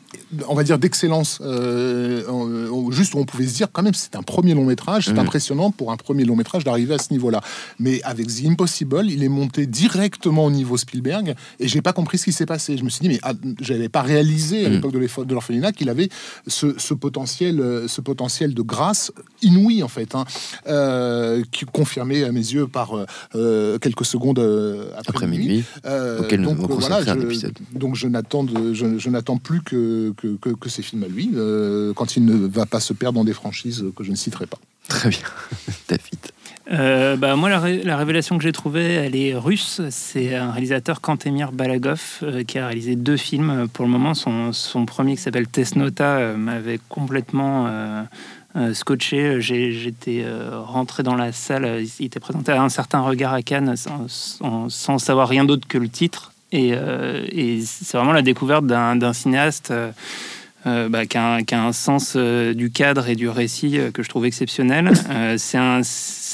on va dire, d'excellence. euh, juste où on pouvait se dire, quand même, c'est un premier long métrage. C'est Mhm. impressionnant pour un premier long métrage d'arriver à ce niveau-là. Mais avec The Impossible, il est monté directement au niveau Spielberg et j'ai pas compris ce qui s'est passé. Je me suis dit, mais ah, j'avais pas réalisé à Mhm. l'époque de l'orphelinat qu'il avait ce, ce potentiel, ce potentiel de grâce inouï en fait, hein, euh, qui confirmé à mes yeux par euh, quelques secondes euh, après, Après minuit. minuit. Euh, auquel nous donc voilà, je, épisode. donc je n'attends de- je, je n'attends plus que, que, que, que ces films à lui, euh, quand il ne va pas se perdre dans des franchises que je ne citerai pas. Très bien. David. Euh, bah, moi, la, ré- la révélation que j'ai trouvée, elle est russe. C'est un réalisateur, Kantemir Balagov, euh, qui a réalisé deux films. Pour le moment, son, son premier, qui s'appelle Tesnota, euh, m'avait complètement scotché. J'ai- J'étais euh, rentré dans la salle. euh, Il était présenté à un certain regard à Cannes sans, sans- savoir rien d'autre que le titre. Et, euh, c'est vraiment la découverte d'un cinéaste. euh, euh, bah, qui, a un, qui a un sens euh, du cadre et du récit euh, que je trouve exceptionnel. Euh, c'est un,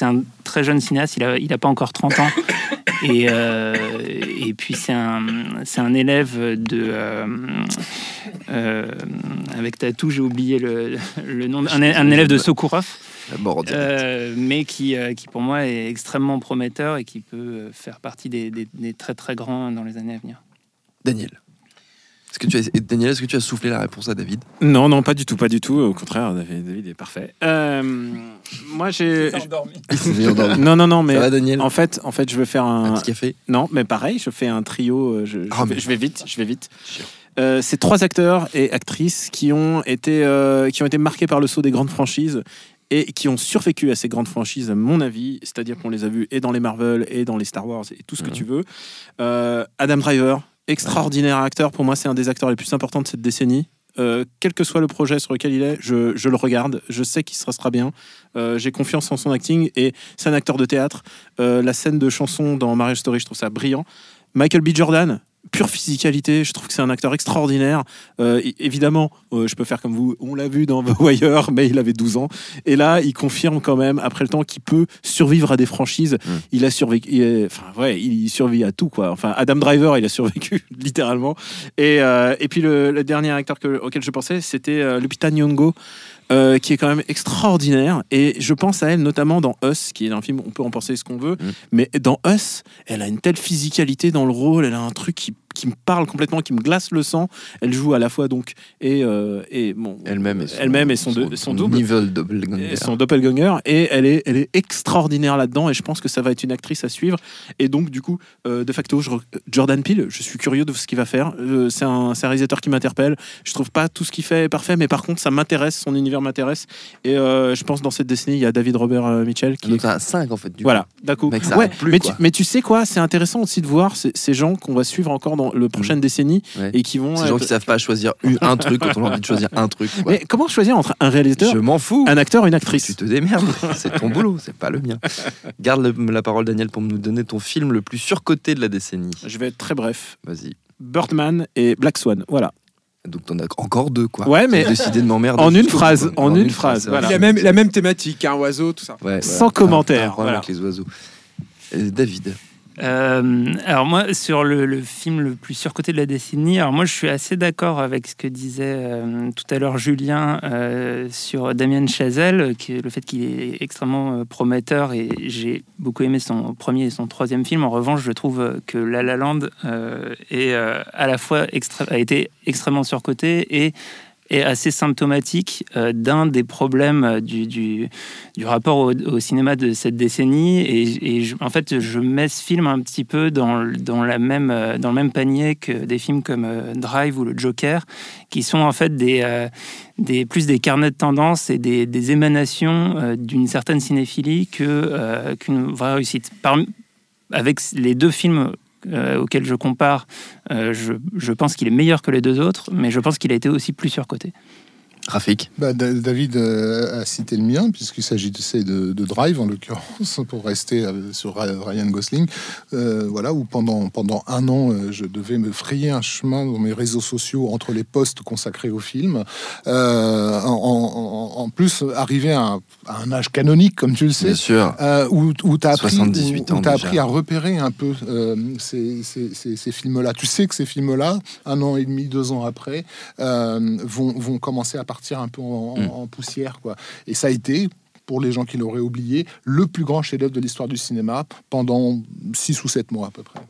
un très jeune cinéaste, il n'a il a pas encore 30 ans. Et, euh, et puis c'est un, c'est un élève de... euh, euh, avec Tatou, j'ai oublié le, le nom. Un, un élève de Sokourov. D'abord, Euh, mais qui, qui pour moi est extrêmement prometteur et qui peut faire partie des, des- des très très grands dans les années à venir. Daniel. Est-ce que tu as, Daniel, est-ce que tu as soufflé la réponse à David? Non, non, pas du tout, pas du tout. Au contraire, David, David est parfait. Euh, moi, j'ai. Il s'est endormi. Non, non, non, mais Ça va, Daniel? en fait, en fait, je veux faire un. Un petit café? Non, mais pareil, je fais un trio. euh, Je, je Ah, vais, je vais vite, je vais vite. Euh, c'est trois acteurs et actrices qui ont été euh, qui ont été marqués par le saut des grandes franchises et qui ont survécu à ces grandes franchises, à mon avis. C'est-à-dire qu'on les a vus et dans les Marvel et dans les Star Wars et tout ce que Mhm. tu veux. Euh, Adam Driver, extraordinaire acteur. Pour moi, c'est un des acteurs les plus importants de cette décennie. Euh, quel que soit le projet sur lequel il est, je, je le regarde. Je sais qu'il se sera bien. Euh, J'ai confiance en son acting et c'est un acteur de théâtre. Euh, la scène de chanson dans Marriage Story, je trouve ça brillant. Michael B. Jordan, pure physicalité, je trouve que c'est un acteur extraordinaire. Euh, évidemment, euh, je peux faire comme vous, on l'a vu dans The Wire, mais il avait 12 ans. Et là, il confirme quand même, après le temps, qu'il peut survivre à des franchises. Il a survécu, enfin, ouais, il survit à tout, quoi. Enfin, Adam Driver, il a survécu, littéralement. Et, euh, et puis, le, le dernier acteur que- auquel je pensais, c'était Lupita Nyong'o. Euh, qui est quand même extraordinaire. Et je pense à elle notamment dans Us qui est un film on peut en penser ce qu'on veut mais dans Us elle a une telle physicalité dans le rôle elle a un truc qui, qui me parle complètement qui me glace le sang elle joue à la fois donc et, euh, et bon Elle-même et son, elle-même et son, de- son double doppelganger. et son doppelganger et elle est, elle est extraordinaire là-dedans et je pense que ça va être une actrice à suivre et donc du coup euh, de facto je Jordan Peele je suis curieux de ce qu'il va faire Euh, c'est un, c'est un réalisateur qui m'interpelle je trouve pas tout ce qu'il fait est parfait mais par contre ça m'intéresse son univers m'intéresse et je pense dans cette décennie il y a David Robert Mitchell qui Donc, t'as 5 en fait. Du voilà, d'un coup. Mec, ça Ouais, arrête plus, mais, quoi. tu, mais tu sais quoi, c'est intéressant aussi de voir ces, ces gens qu'on va suivre encore dans le prochaine décennie Ouais. et qui vont. Ces gens qui savent pas choisir un truc quand on a envie de choisir un truc. quoi. Mais comment choisir entre un réalisateur, Je m'en fous. un acteur une actrice Tu te démerdes. C'est ton boulot, c'est pas le mien. Garde le- la parole, Daniel, pour nous donner ton film le plus surcoté de la décennie. Je vais être très bref. Vas-y. Birdman et Black Swan, voilà. Donc t'en as encore deux, quoi. Ouais, mais J'ai décidé de m'emmerder. en une phrase, en une phrase, c'est voilà. La même, la même thématique, un oiseau, tout ça. Ouais, Sans voilà. commentaire, Un problème voilà. avec les oiseaux. Euh, David. Euh, alors moi, sur le, film le plus surcoté de la décennie, alors moi je suis assez d'accord avec ce que disait euh, tout à l'heure Julien euh, sur Damien Chazelle, qui le fait qu'il est extrêmement prometteur et j'ai beaucoup aimé son premier et son troisième film. En revanche, je trouve que La La Land est à la fois a été extrêmement surcoté et est assez symptomatique euh, d'un des problèmes euh, du, du, rapport au, cinéma de cette décennie. Et, je- en fait, je mets ce film un petit peu dans, dans, la même, euh, dans le même panier que des films comme Drive ou Le Joker, qui sont en fait des, des, plus des carnets de tendance et des, émanations d'une certaine cinéphilie que, qu'une vraie réussite. Par- avec les deux films euh, auxquels je compare, euh, je, je pense qu'il est meilleur que les deux autres, mais je pense qu'il a été aussi plus surcoté. Rafik Bah, Da- David euh, a cité le mien, puisqu'il s'agissait de, de Drive, en l'occurrence, pour rester euh, sur Ryan Gosling. Euh, voilà, où pendant, pendant un an, je devais me frayer un chemin dans mes réseaux sociaux entre les posts consacrés au film. Euh, en, en- en plus, arrivé à un, à un âge canonique, comme tu le sais, Bien sûr. euh, où, où tu as appris, 78 où- où déjà. appris à repérer un peu ces, ces- ces- ces films-là. Tu sais que ces films-là, un an et demi, deux ans après, vont, vont commencer à partir un peu en, Mm. en poussière. Quoi. Et ça a été, pour les gens qui l'auraient oublié, le plus grand chef-d'œuvre de l'histoire du cinéma pendant six ou sept mois à peu près.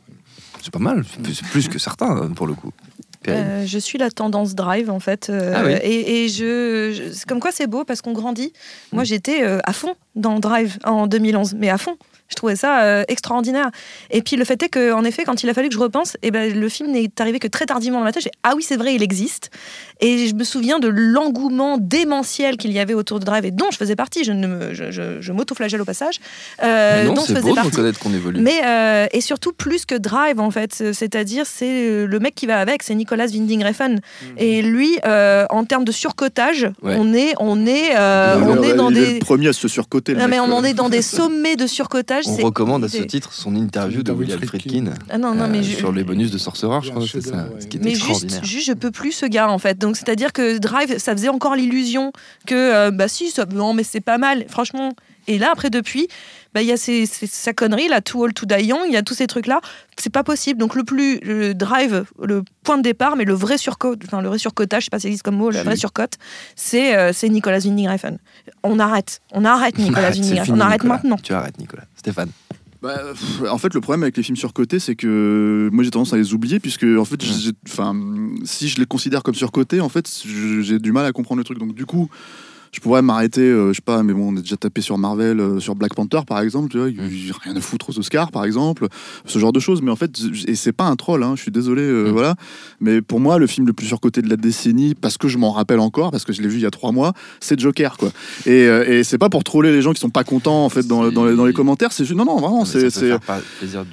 C'est pas mal, c'est plus- que certains pour le coup. Euh, je suis la tendance drive en fait. euh, Ah oui. Et, et je, je- c'est comme quoi c'est beau parce qu'on grandit. Moi j'étais euh, à fond dans Drive en 2011, mais à fond. Je trouvais ça euh, extraordinaire. Et puis le fait est qu'en effet, quand il a fallu que je repense, eh ben, le film n'est arrivé que très tardivement dans ma tête. J'ai ah oui, c'est vrai, il existe. Et je me souviens de l'engouement démentiel qu'il y avait autour de Drive et dont je faisais partie. Je, ne me, je, je, je m'auto-flagelle au passage. Euh, Mais non, dont je c'est faisais beau de partie. reconnaître qu'on évolue. Mais euh, et surtout plus que Drive en fait, c'est-à-dire c'est euh, le mec qui va avec, c'est Nicolas Winding Refn. Et lui, euh, en termes de surcotage, Ouais. on est on est Il on est- dans des le premier à se surcoter. non, mais on en est dans des sommets de surcotage. On recommande à ce titre son interview de William Friedkin Ah non, non, mais euh, je- sur les bonus de Sorcerer, je crois, c'est ça, ce qui est mais juste, je peux plus ce gars en fait. Donc c'est-à-dire que Drive, ça faisait encore l'illusion que euh, bah si, ça, non mais c'est pas mal, franchement. Et là après depuis, bah il y a ces, ces- sa connerie là, Too Old to Die Young, il y a tous ces trucs là, c'est pas possible. Donc le plus le Drive, le point de départ, mais le vrai surcote, enfin le vrai surcotage, je sais pas si ça existe comme mot, la vraie surcote, c'est euh, c'est Nicolas Winding Refn. On arrête, on arrête Nicolas Winding Refn, on arrête Nicolas. maintenant. Tu arrêtes, Nicolas. Stéphane. Bah, pff, en fait, le problème avec les films surcotés, c'est que moi j'ai tendance à les oublier, puisque en fait, j'ai- enfin, si je les considère comme surcotés, en fait, j'ai du mal à comprendre le truc. Donc, du coup, je pourrais m'arrêter, euh, je sais pas, mais bon, on est déjà tapé sur Marvel, euh, sur Black Panther par exemple, tu vois, j'ai rien à foutre aux Oscars par exemple, ce genre de choses. Mais en fait, et c'est pas un troll, hein, je suis désolé, euh, voilà. Mais pour moi, le film le plus surcoté de la décennie, parce que je m'en rappelle encore, parce que je l'ai vu il y a trois mois, c'est Joker, quoi. Et, et c'est pas pour troller les gens qui sont pas contents en fait dans, dans les, dans les commentaires. C'est juste- non, non, vraiment, Ça peut c'est c'est faire plaisir du,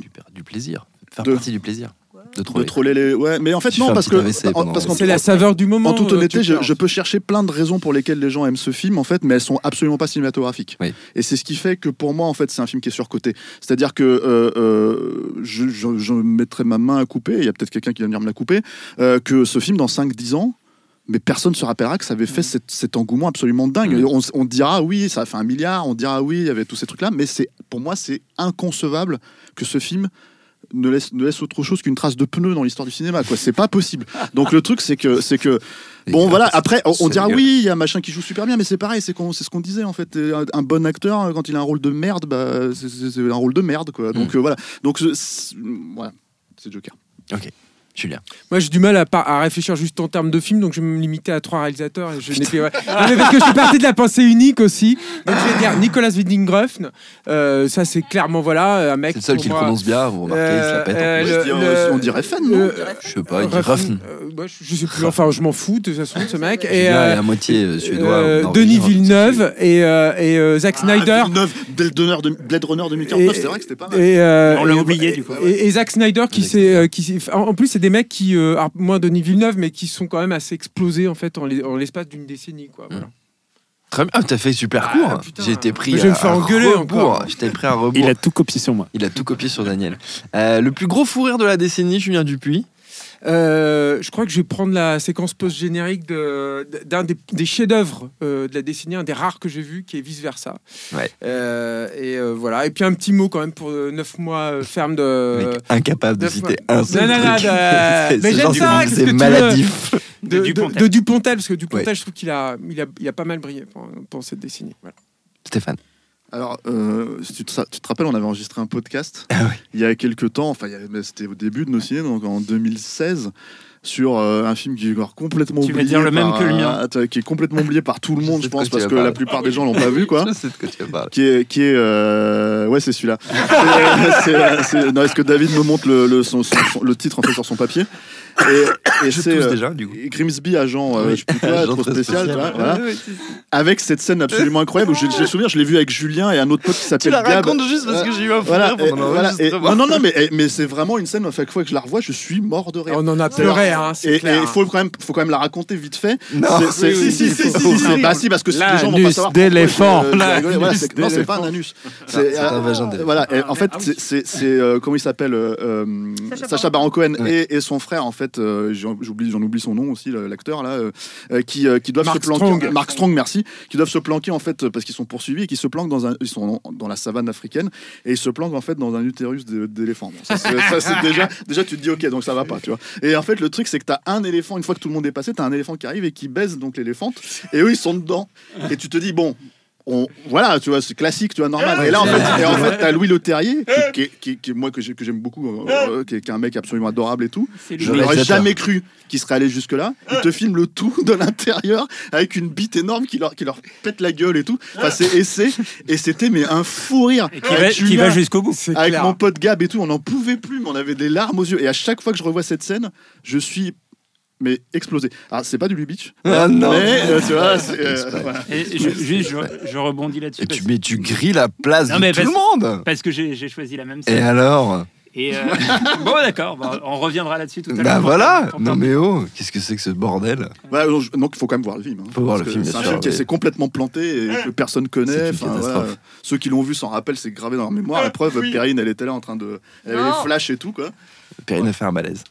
du, du plaisir. Faire De- partie du plaisir. De de troller. troller les. Ouais, mais en fait non, parce que en- parce C'est la saveur du moment. En toute euh, honnêteté, je, peux chercher plein de raisons pour lesquelles les gens aiment ce film, en fait, mais elles sont absolument pas cinématographiques. Oui. Et c'est ce qui fait que pour moi, en fait, c'est un film qui est surcoté. C'est-à-dire que euh, euh, je, je, je mettrai ma main à couper, il y a peut-être quelqu'un qui va venir me la couper, euh, que ce film, dans 5-10 ans, mais personne ne se rappellera que ça avait fait cet, cet engouement absolument dingue. Mm. On, on dira oui, ça a fait un milliard, on dira oui, il y avait tous ces trucs-là, mais c'est pour moi, c'est inconcevable que ce film ne laisse, ne laisse autre chose qu'une trace de pneu dans l'histoire du cinéma. quoi. C'est pas possible. Donc le truc, c'est que, c'est que Bon voilà, après on, on dira oui, il y a un machin qui joue super bien, mais c'est pareil, c'est ce qu'on disait en fait. Un, un bon acteur, quand il a un rôle de merde, bah, c'est- un rôle de merde quoi. Donc euh, voilà, donc voilà, c'est Joker. Ok, Julien. Moi, j'ai du mal à, par- à réfléchir juste en termes de film, donc je vais me limiter à trois réalisateurs. Et je n'ai plus- ouais. Non, mais parce que je suis parti de la pensée unique aussi. Donc, je vais dire Nicolas Winding Refn. Euh, ça, c'est clairement voilà un mec. C'est le seul qui le prononce bien, vous remarquez, il se la pète. en Euh, le- dis, euh, on dirait fan, non euh, Je sais pas, il dit Refn, Refn. euh, ouais, je, je sais plus. Enfin, je m'en fous de toute façon de ce mec. Et, Julien euh, est à moitié euh, suédois. euh, Denis Villeneuve et, euh, et euh, Zack Snyder. Ah, Villeneuve, Blade Runner, de, Blade Runner 2049, c'est vrai que c'était pas mal. Et, euh, On l'a et- oublié, du coup. Et, et Zack Snyder qui s'est, euh, en plus c'est des mecs qui, euh, alors, moins Denis Villeneuve, mais qui sont quand même assez explosés en fait en l'es- en l'espace d'une décennie quoi. voilà. Très bien, ah, t'as fait super court. Ah, putain. J'ai été pris. Je vais me à faire engueuler rebours. encore. Je t'ai pris à rebours. Il a tout copié sur moi. Il a tout copié sur Daniel. Euh, le plus gros fou rire de la décennie, Julien Dupuis. Euh, je crois que je vais prendre la séquence post-générique de- d'un des, des chefs-d'œuvre euh, de la décennie, un des rares que j'ai vu, qui est Vice Versa. Ouais. Euh, et voilà. Et puis un petit mot quand même pour 9 mois ferme de. Mec, incapable de citer mois. un seul Non, non, non, truc. de- mais j'aime ça, C'est maladif. de, De Dupontel. de Dupontel, parce que Dupontel, Ouais. je trouve qu'il a, il a, il a pas mal brillé pendant, pendant cette décennie. Voilà. Stéphane. Alors, euh, si tu, te, tu te rappelles, on avait enregistré un podcast Ah oui. il y a quelques temps, enfin, c'était au début de nos ciné, donc en 2016, sur euh, un film qui est complètement Tu oublié. dire le même par, que le mien. attends, qui est complètement oublié par tout le monde, Je pense, parce que la plupart des gens l'ont pas vu, quoi. Je sais de quoi tu vas parler. Qui est, qui est euh, ouais, c'est celui-là. Est-ce que David me montre le, le, son- son- son- le titre en fait sur son papier? Et, et Je c'est euh, déjà, du coup. Grimsby, agent, euh, Oui. je plus quoi, trop spécial, spécial. tu vois, voilà. avec cette scène absolument incroyable où j'ai le souvenir, je l'ai vu avec Julien et un autre pote qui Tu s'appelle la Gab. racontes juste parce que j'ai eu un fou Voilà, et, voilà, et- non, non, non, mais, et- mais c'est vraiment une scène, à chaque fois que je la revois, je suis mort de rire. On en a pleuré, hein, c'est Et il faut quand même, faut quand même la raconter vite fait. Non. C'est- si, si, si, si, bah si, parce que les gens vont pas savoir. d'éléphant. c'est- Non, c'est pas un anus. c'est un euh, vagin. Voilà, en fait, Ah c'est- euh, comment il s'appelle euh, euh, Sacha Baron Cohen Ouais. et son frère, en fait, euh, j'en j'oublie, j'en oublie son nom aussi, l'acteur là, euh, euh, qui, qui doivent Mark se planquer. Strong. Mark Strong, merci, qui doivent se planquer en fait parce qu'ils sont poursuivis et qui se planquent dans un, ils sont dans la savane africaine et ils se planquent en fait dans un utérus d'éléphant. Bon, ça, c'est ça, c'est déjà, déjà tu te dis ok, donc ça va pas, tu vois. Et en fait, le truc c'est que t'as un éléphant une fois que tout le monde est passé, t'as un éléphant qui arrive et qui baise donc l'éléphante et eux ils sont dedans et tu te dis bon. On, voilà, tu vois, c'est classique, tu vois, normal. Et là, en fait, et en fait, t'as Louis Leterrier, qui, qui, qui, qui- moi que j'ai- que j'aime beaucoup, euh, euh, qui, est, qui est un mec absolument adorable et tout. Je n'aurais jamais cru qu'il serait allé jusque là. Il te filme le tout de l'intérieur avec une bite énorme qui leur, qui leur pète la gueule et tout. Enfin, c'est et c'est- et c'était mais un fou rire. Et qui Avec va, qui Julien, va jusqu'au bout. Avec clair. mon pote Gab et tout, on n'en pouvait plus, mais on avait des larmes aux yeux. Et à chaque fois que je revois cette scène, je suis mais explosé. Alors c'est pas du Lubitsch, Ah non. mais euh, tu vois, c'est, euh, voilà. Et je, juste, je, je rebondis là-dessus. Et parce, tu, mais tu grilles la place Non, de tout le monde. parce que j'ai j'ai choisi la même Et scène. alors Et, euh, bon, d'accord, bon, on reviendra là-dessus tout à l'heure. Bah voilà. Non mais oh, qu'est-ce que c'est que ce bordel donc, je- donc il faut quand même voir le film. hein. Faut voir le film, C'est un sûr, film qui oui. s'est complètement planté et que personne connaît. Enfin, voilà. Ceux qui l'ont vu s'en rappellent, c'est gravé dans leur mémoire. La preuve, Perrine, elle était là en train de. Elle avait les flashs et tout, quoi. Perrine a fait un malaise.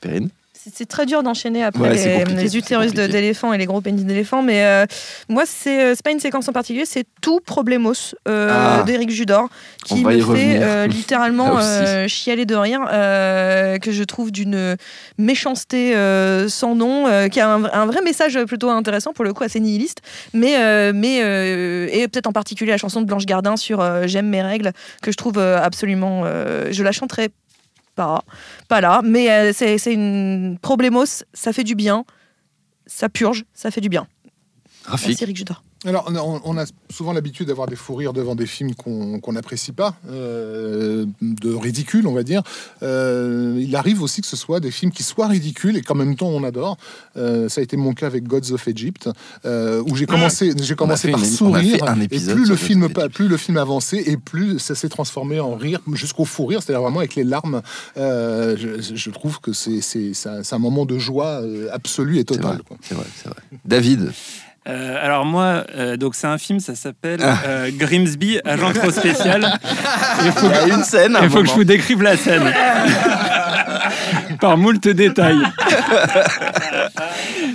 Perrine C'est- très dur d'enchaîner après Ouais, les, utérus de- compliqué. d'éléphant et les gros pénis d'éléphant, mais euh, moi, c'est euh, pas une séquence en particulier, c'est tout Problemos euh, Ah. d'Éric Judor qui me fait euh, littéralement euh, chialer de rire, que je trouve d'une méchanceté sans nom, qui a un, un vrai message plutôt intéressant, pour le coup assez nihiliste, mais, mais et peut-être en particulier la chanson de Blanche Gardin sur J'aime mes règles, que je trouve absolument. je la chanterai pas, pas là, mais euh, c'est une problémos, ça fait du bien, ça purge, ça fait du bien. Rafik. Merci Eric Judor. Alors, on a, souvent l'habitude d'avoir des fous rires devant des films qu'on n'apprécie pas, euh, de ridicule, on va dire. Euh, il arrive aussi que ce soit des films qui soient ridicules et qu'en même temps on adore. Euh, ça a été mon cas avec Gods of Egypt, où j'ai commencé, j'ai commencé par une- sourire. un et plus le film, of pa- plus le film avançait et plus ça s'est transformé en rire jusqu'au fou rire, c'est-à-dire vraiment avec les larmes. Je, je trouve que c'est un, moment de joie absolue et C'est vrai, totale. c'est vrai, c'est vrai. David, Euh, alors moi, euh, donc c'est un film, ça s'appelle Ah. euh, Grimsby, agent trop spécial. Il faut, il y a une scène. il faut que je vous décrive la scène. Par moult détails.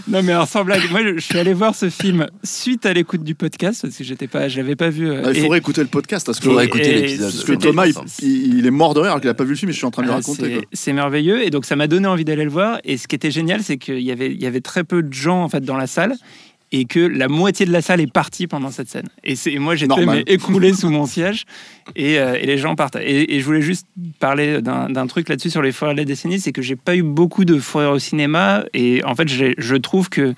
non mais alors sans blague, moi je suis allé voir ce film suite à l'écoute du podcast parce que j'étais pas, je l'avais pas vu. euh, Ah, il et- faudrait écouter le podcast parce que, Faudrait et- écouter et- l'épisode. parce que Thomas, il, est mort de rire alors qu'il a pas vu le film et je suis en train de lui Ah, raconter. c'est- merveilleux et donc ça m'a donné envie d'aller le voir. Et ce qui était génial, c'est qu'il y avait, il y avait très peu de gens en fait dans la salle et que la moitié de la salle est partie pendant cette scène. Et, c'est- moi j'étais mais, écroulé sous mon siège et, euh, et les gens partent. Et, et je voulais juste parler d'un d'un truc là-dessus sur les foires de la décennie, c'est que j'ai pas eu beaucoup de foires au cinéma et en fait j'ai- je trouve que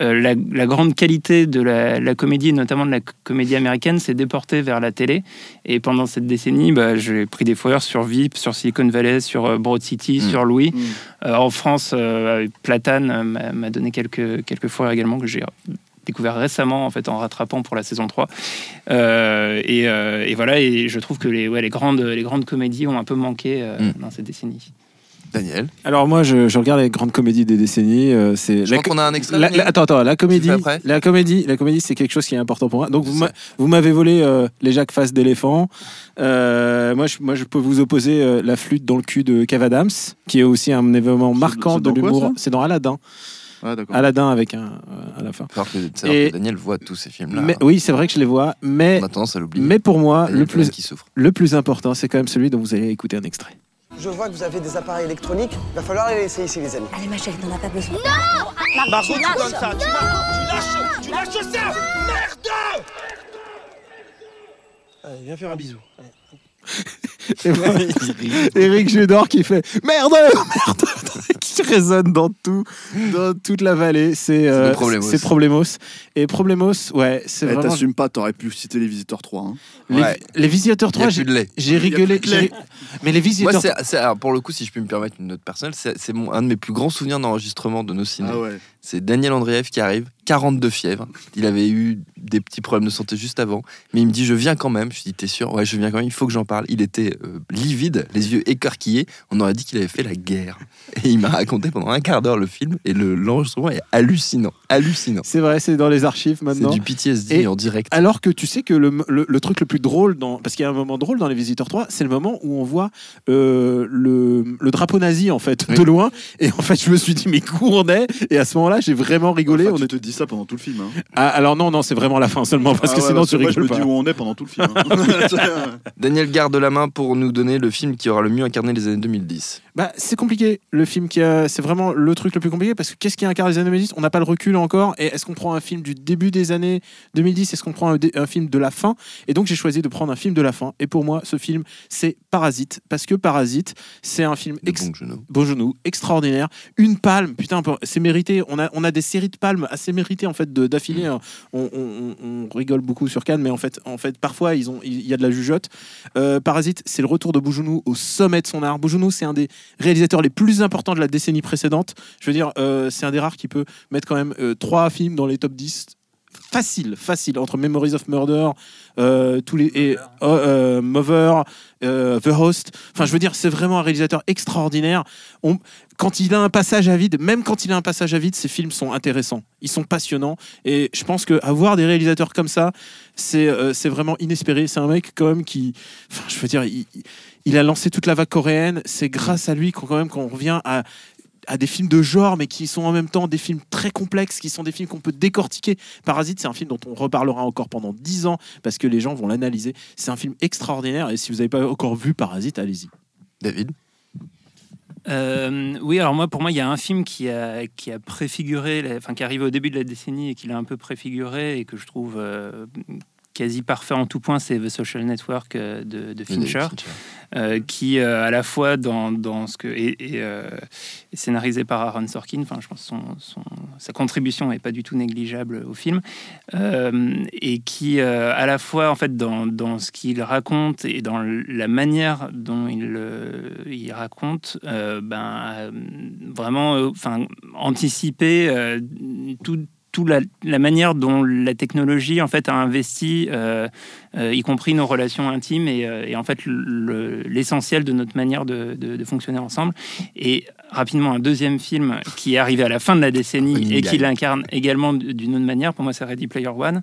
la, la grande qualité de la, la comédie, notamment de la comédie américaine, s'est déportée vers la télé. Et pendant cette décennie, bah, j'ai pris des foires sur VIP, sur Silicon Valley, sur euh, Broad City, Mm. sur Louis. Mm. Euh, en France, euh, Platane euh, m'a donné quelques, quelques foires également que j'ai découvert récemment en fait en rattrapant pour la saison 3 Euh, et, euh, et voilà et je trouve que les, ouais, les, grandes, les grandes comédies ont un peu manqué euh, Mm. dans cette décennie Daniel. Alors moi, je, je regarde les grandes comédies des décennies. euh, c'est Je la crois qu'on a un extrait. La- Daniel. la- attends, attends, la comédie, la comédie, la comédie, c'est quelque chose qui est important pour moi. Donc vous m'avez volé euh, les Jacques Face d'éléphant. Euh, moi, je, moi, je peux vous opposer euh, la flûte dans le cul de Kev Adams, qui est aussi un événement marquant de l'humour. C'est dans Aladdin. Ah. Aladdin avec un euh, à la fin. Falloir que, savoir Et- que Daniel voit tous ces films-là. Mais, oui, c'est vrai que je les vois, mais On a tendance à l'oublier. mais pour moi, Daniel le plus qui souffre. le plus important, c'est quand même celui dont vous allez écouter un extrait. Je vois que vous avez des appareils électroniques. Va falloir les laisser ici, les amis. Allez, ma chérie, t'en as pas besoin. Margot, tu donnes ça. Tu, tu lâches, tu lâches ça. Merde Allez, viens faire un bisou. Et moi, Eric Judor qui fait merde, merde, qui résonne dans tout, dans toute la vallée. C'est euh, c'est Problemos. Et Problemos, ouais, c'est Eh, vraiment. T'assumes pas, t'aurais pu citer les visiteurs 3. Hein. Les, Ouais. les visiteurs Il y a 3, plus j'ai rigolé. Mais les Moi, visiteurs alors, pour le coup, si je puis me permettre une note personnelle, c'est, un de mes plus grands souvenirs d'enregistrement de nos ciné. Ah ouais. C'est Daniel Andreev qui arrive, 42 fièvres. Il avait eu des petits problèmes de santé juste avant, mais il me dit Je viens quand même. Je lui dis T'es sûr? Ouais, je viens quand même, il faut que j'en parle. Il était euh, livide, les yeux écarquillés. On aurait dit qu'il avait fait la guerre. Et il m'a raconté pendant un quart d'heure le film, et le, l'enregistrement est hallucinant. Hallucinant. C'est vrai, c'est dans les archives C'est maintenant. du PTSD Et- en direct. Alors que tu sais que le, le- le truc le plus drôle, dans, parce qu'il y a un moment drôle dans Les Visiteurs 3, c'est le moment où on voit euh, le, le drapeau nazi en fait Oui. de loin. Et en fait, je me suis dit, mais où on est? Et à ce moment-là, j'ai vraiment rigolé. Enfin, on est- te dis ça pendant tout le film. Hein. Ah, alors non, non, c'est vraiment la fin seulement, parce Ah que ouais, sinon tu moi, rigoles je me pas. dis où on est pendant tout le film. hein. Daniel garde la main pour nous donner le film qui aura le mieux incarné les années 2010. Bah, c'est compliqué. Le film qui a, c'est vraiment le truc le plus compliqué parce que qu'est-ce qui incarne les années 2010 On n'a pas le recul encore. Et est-ce qu'on prend un film du début des années 2010 Est-ce qu'on prend un, film de la fin? Et donc j'ai choisi de prendre un film de la fin. Et pour moi, ce film, c'est Parasite parce que Parasite, c'est un film ex-. Beau genou, extraordinaire. Une palme, putain, c'est mérité. On a, on a des séries de palmes assez méritées en fait d'affilée. hein. On, on- on- on rigole beaucoup sur Cannes, mais en fait, en fait, parfois ils ont, il y a de la jugeote. Euh, Parasite, c'est le retour de Bougenou au sommet de son art. Bougenou, c'est un des réalisateurs les plus importants de la décennie précédente. Je veux dire, euh, c'est un des rares qui peut mettre quand même euh, trois films dans les top 10 facile, facile, entre Memories of Murder, euh, tous les et euh, Mover, euh, The Host. Enfin, je veux dire, c'est vraiment un réalisateur extraordinaire. On- quand il a un passage à vide, même quand il a un passage à vide, ses films sont intéressants, ils sont passionnants. Et je pense que avoir des réalisateurs comme ça, c'est euh, vraiment inespéré. C'est un mec quand même qui, je veux dire, il, a lancé toute la vague coréenne. C'est grâce à lui qu'on quand même revient à à des films de genre, mais qui sont en même temps des films très complexes, qui sont des films qu'on peut décortiquer. Parasite, c'est un film dont on reparlera encore pendant 10 ans, parce que les gens vont l'analyser. C'est un film extraordinaire, et si vous n'avez pas encore vu Parasite, allez-y. David? Euh, oui, alors moi, pour moi, il y a un film qui a, qui a préfiguré, la- enfin qui arrive au début de la décennie et qui l'a un peu préfiguré et que je trouve euh, quasi parfait en tout point, c'est The Social Network euh, de, de Fincher, euh, qui euh, à la fois dans, dans ce que est, euh, scénarisé par Aaron Sorkin. Enfin, je pense son, son- sa contribution est pas du tout négligeable au film et qui à la fois en fait dans, dans ce qu'il raconte et dans la manière dont il, il raconte, ben vraiment, enfin anticiper tout la, la manière dont la technologie en fait a investi, euh, euh, y compris nos relations intimes et, euh, et en fait le- l'essentiel de notre manière de, de- de fonctionner ensemble. Et rapidement un deuxième film qui est arrivé à la fin de la décennie et qui l'incarne également d'une autre manière. Pour moi, c'est Ready Player One,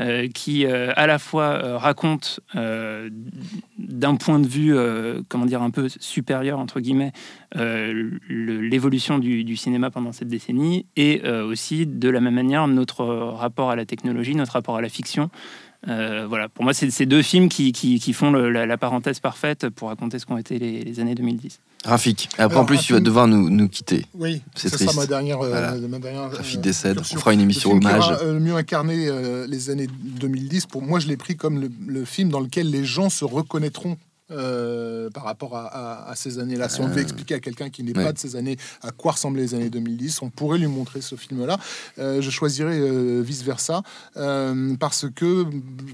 euh, qui euh, à la fois euh, raconte d'un point de vue, comment dire, un peu supérieur entre guillemets, le- l'évolution du, cinéma pendant cette décennie et aussi de la même manière notre rapport à la technologie, notre rapport à la fiction. Euh, voilà, pour moi, c'est ces deux films qui, qui- qui font le- la, la parenthèse parfaite pour raconter ce qu'ont été les, les années 2010. Rafik. Après, Alors, en plus, tu vas film- devoir nous, nous quitter. Oui, C'est ce triste. sera ma dernière. euh, Voilà. ma dernière Rafik euh, décède. On fera une Le émission film qui hommage. aura, euh, le mieux incarné euh, les années 2010. Pour moi, je l'ai pris comme le, le film dans lequel les gens se reconnaîtront. Euh, par rapport à, à- à ces années-là. Si on devait expliquer à quelqu'un qui n'est ouais. pas de ces années à quoi ressemblaient les années 2010, on pourrait lui montrer ce film-là. Euh, je choisirais euh, vice-versa, euh, parce que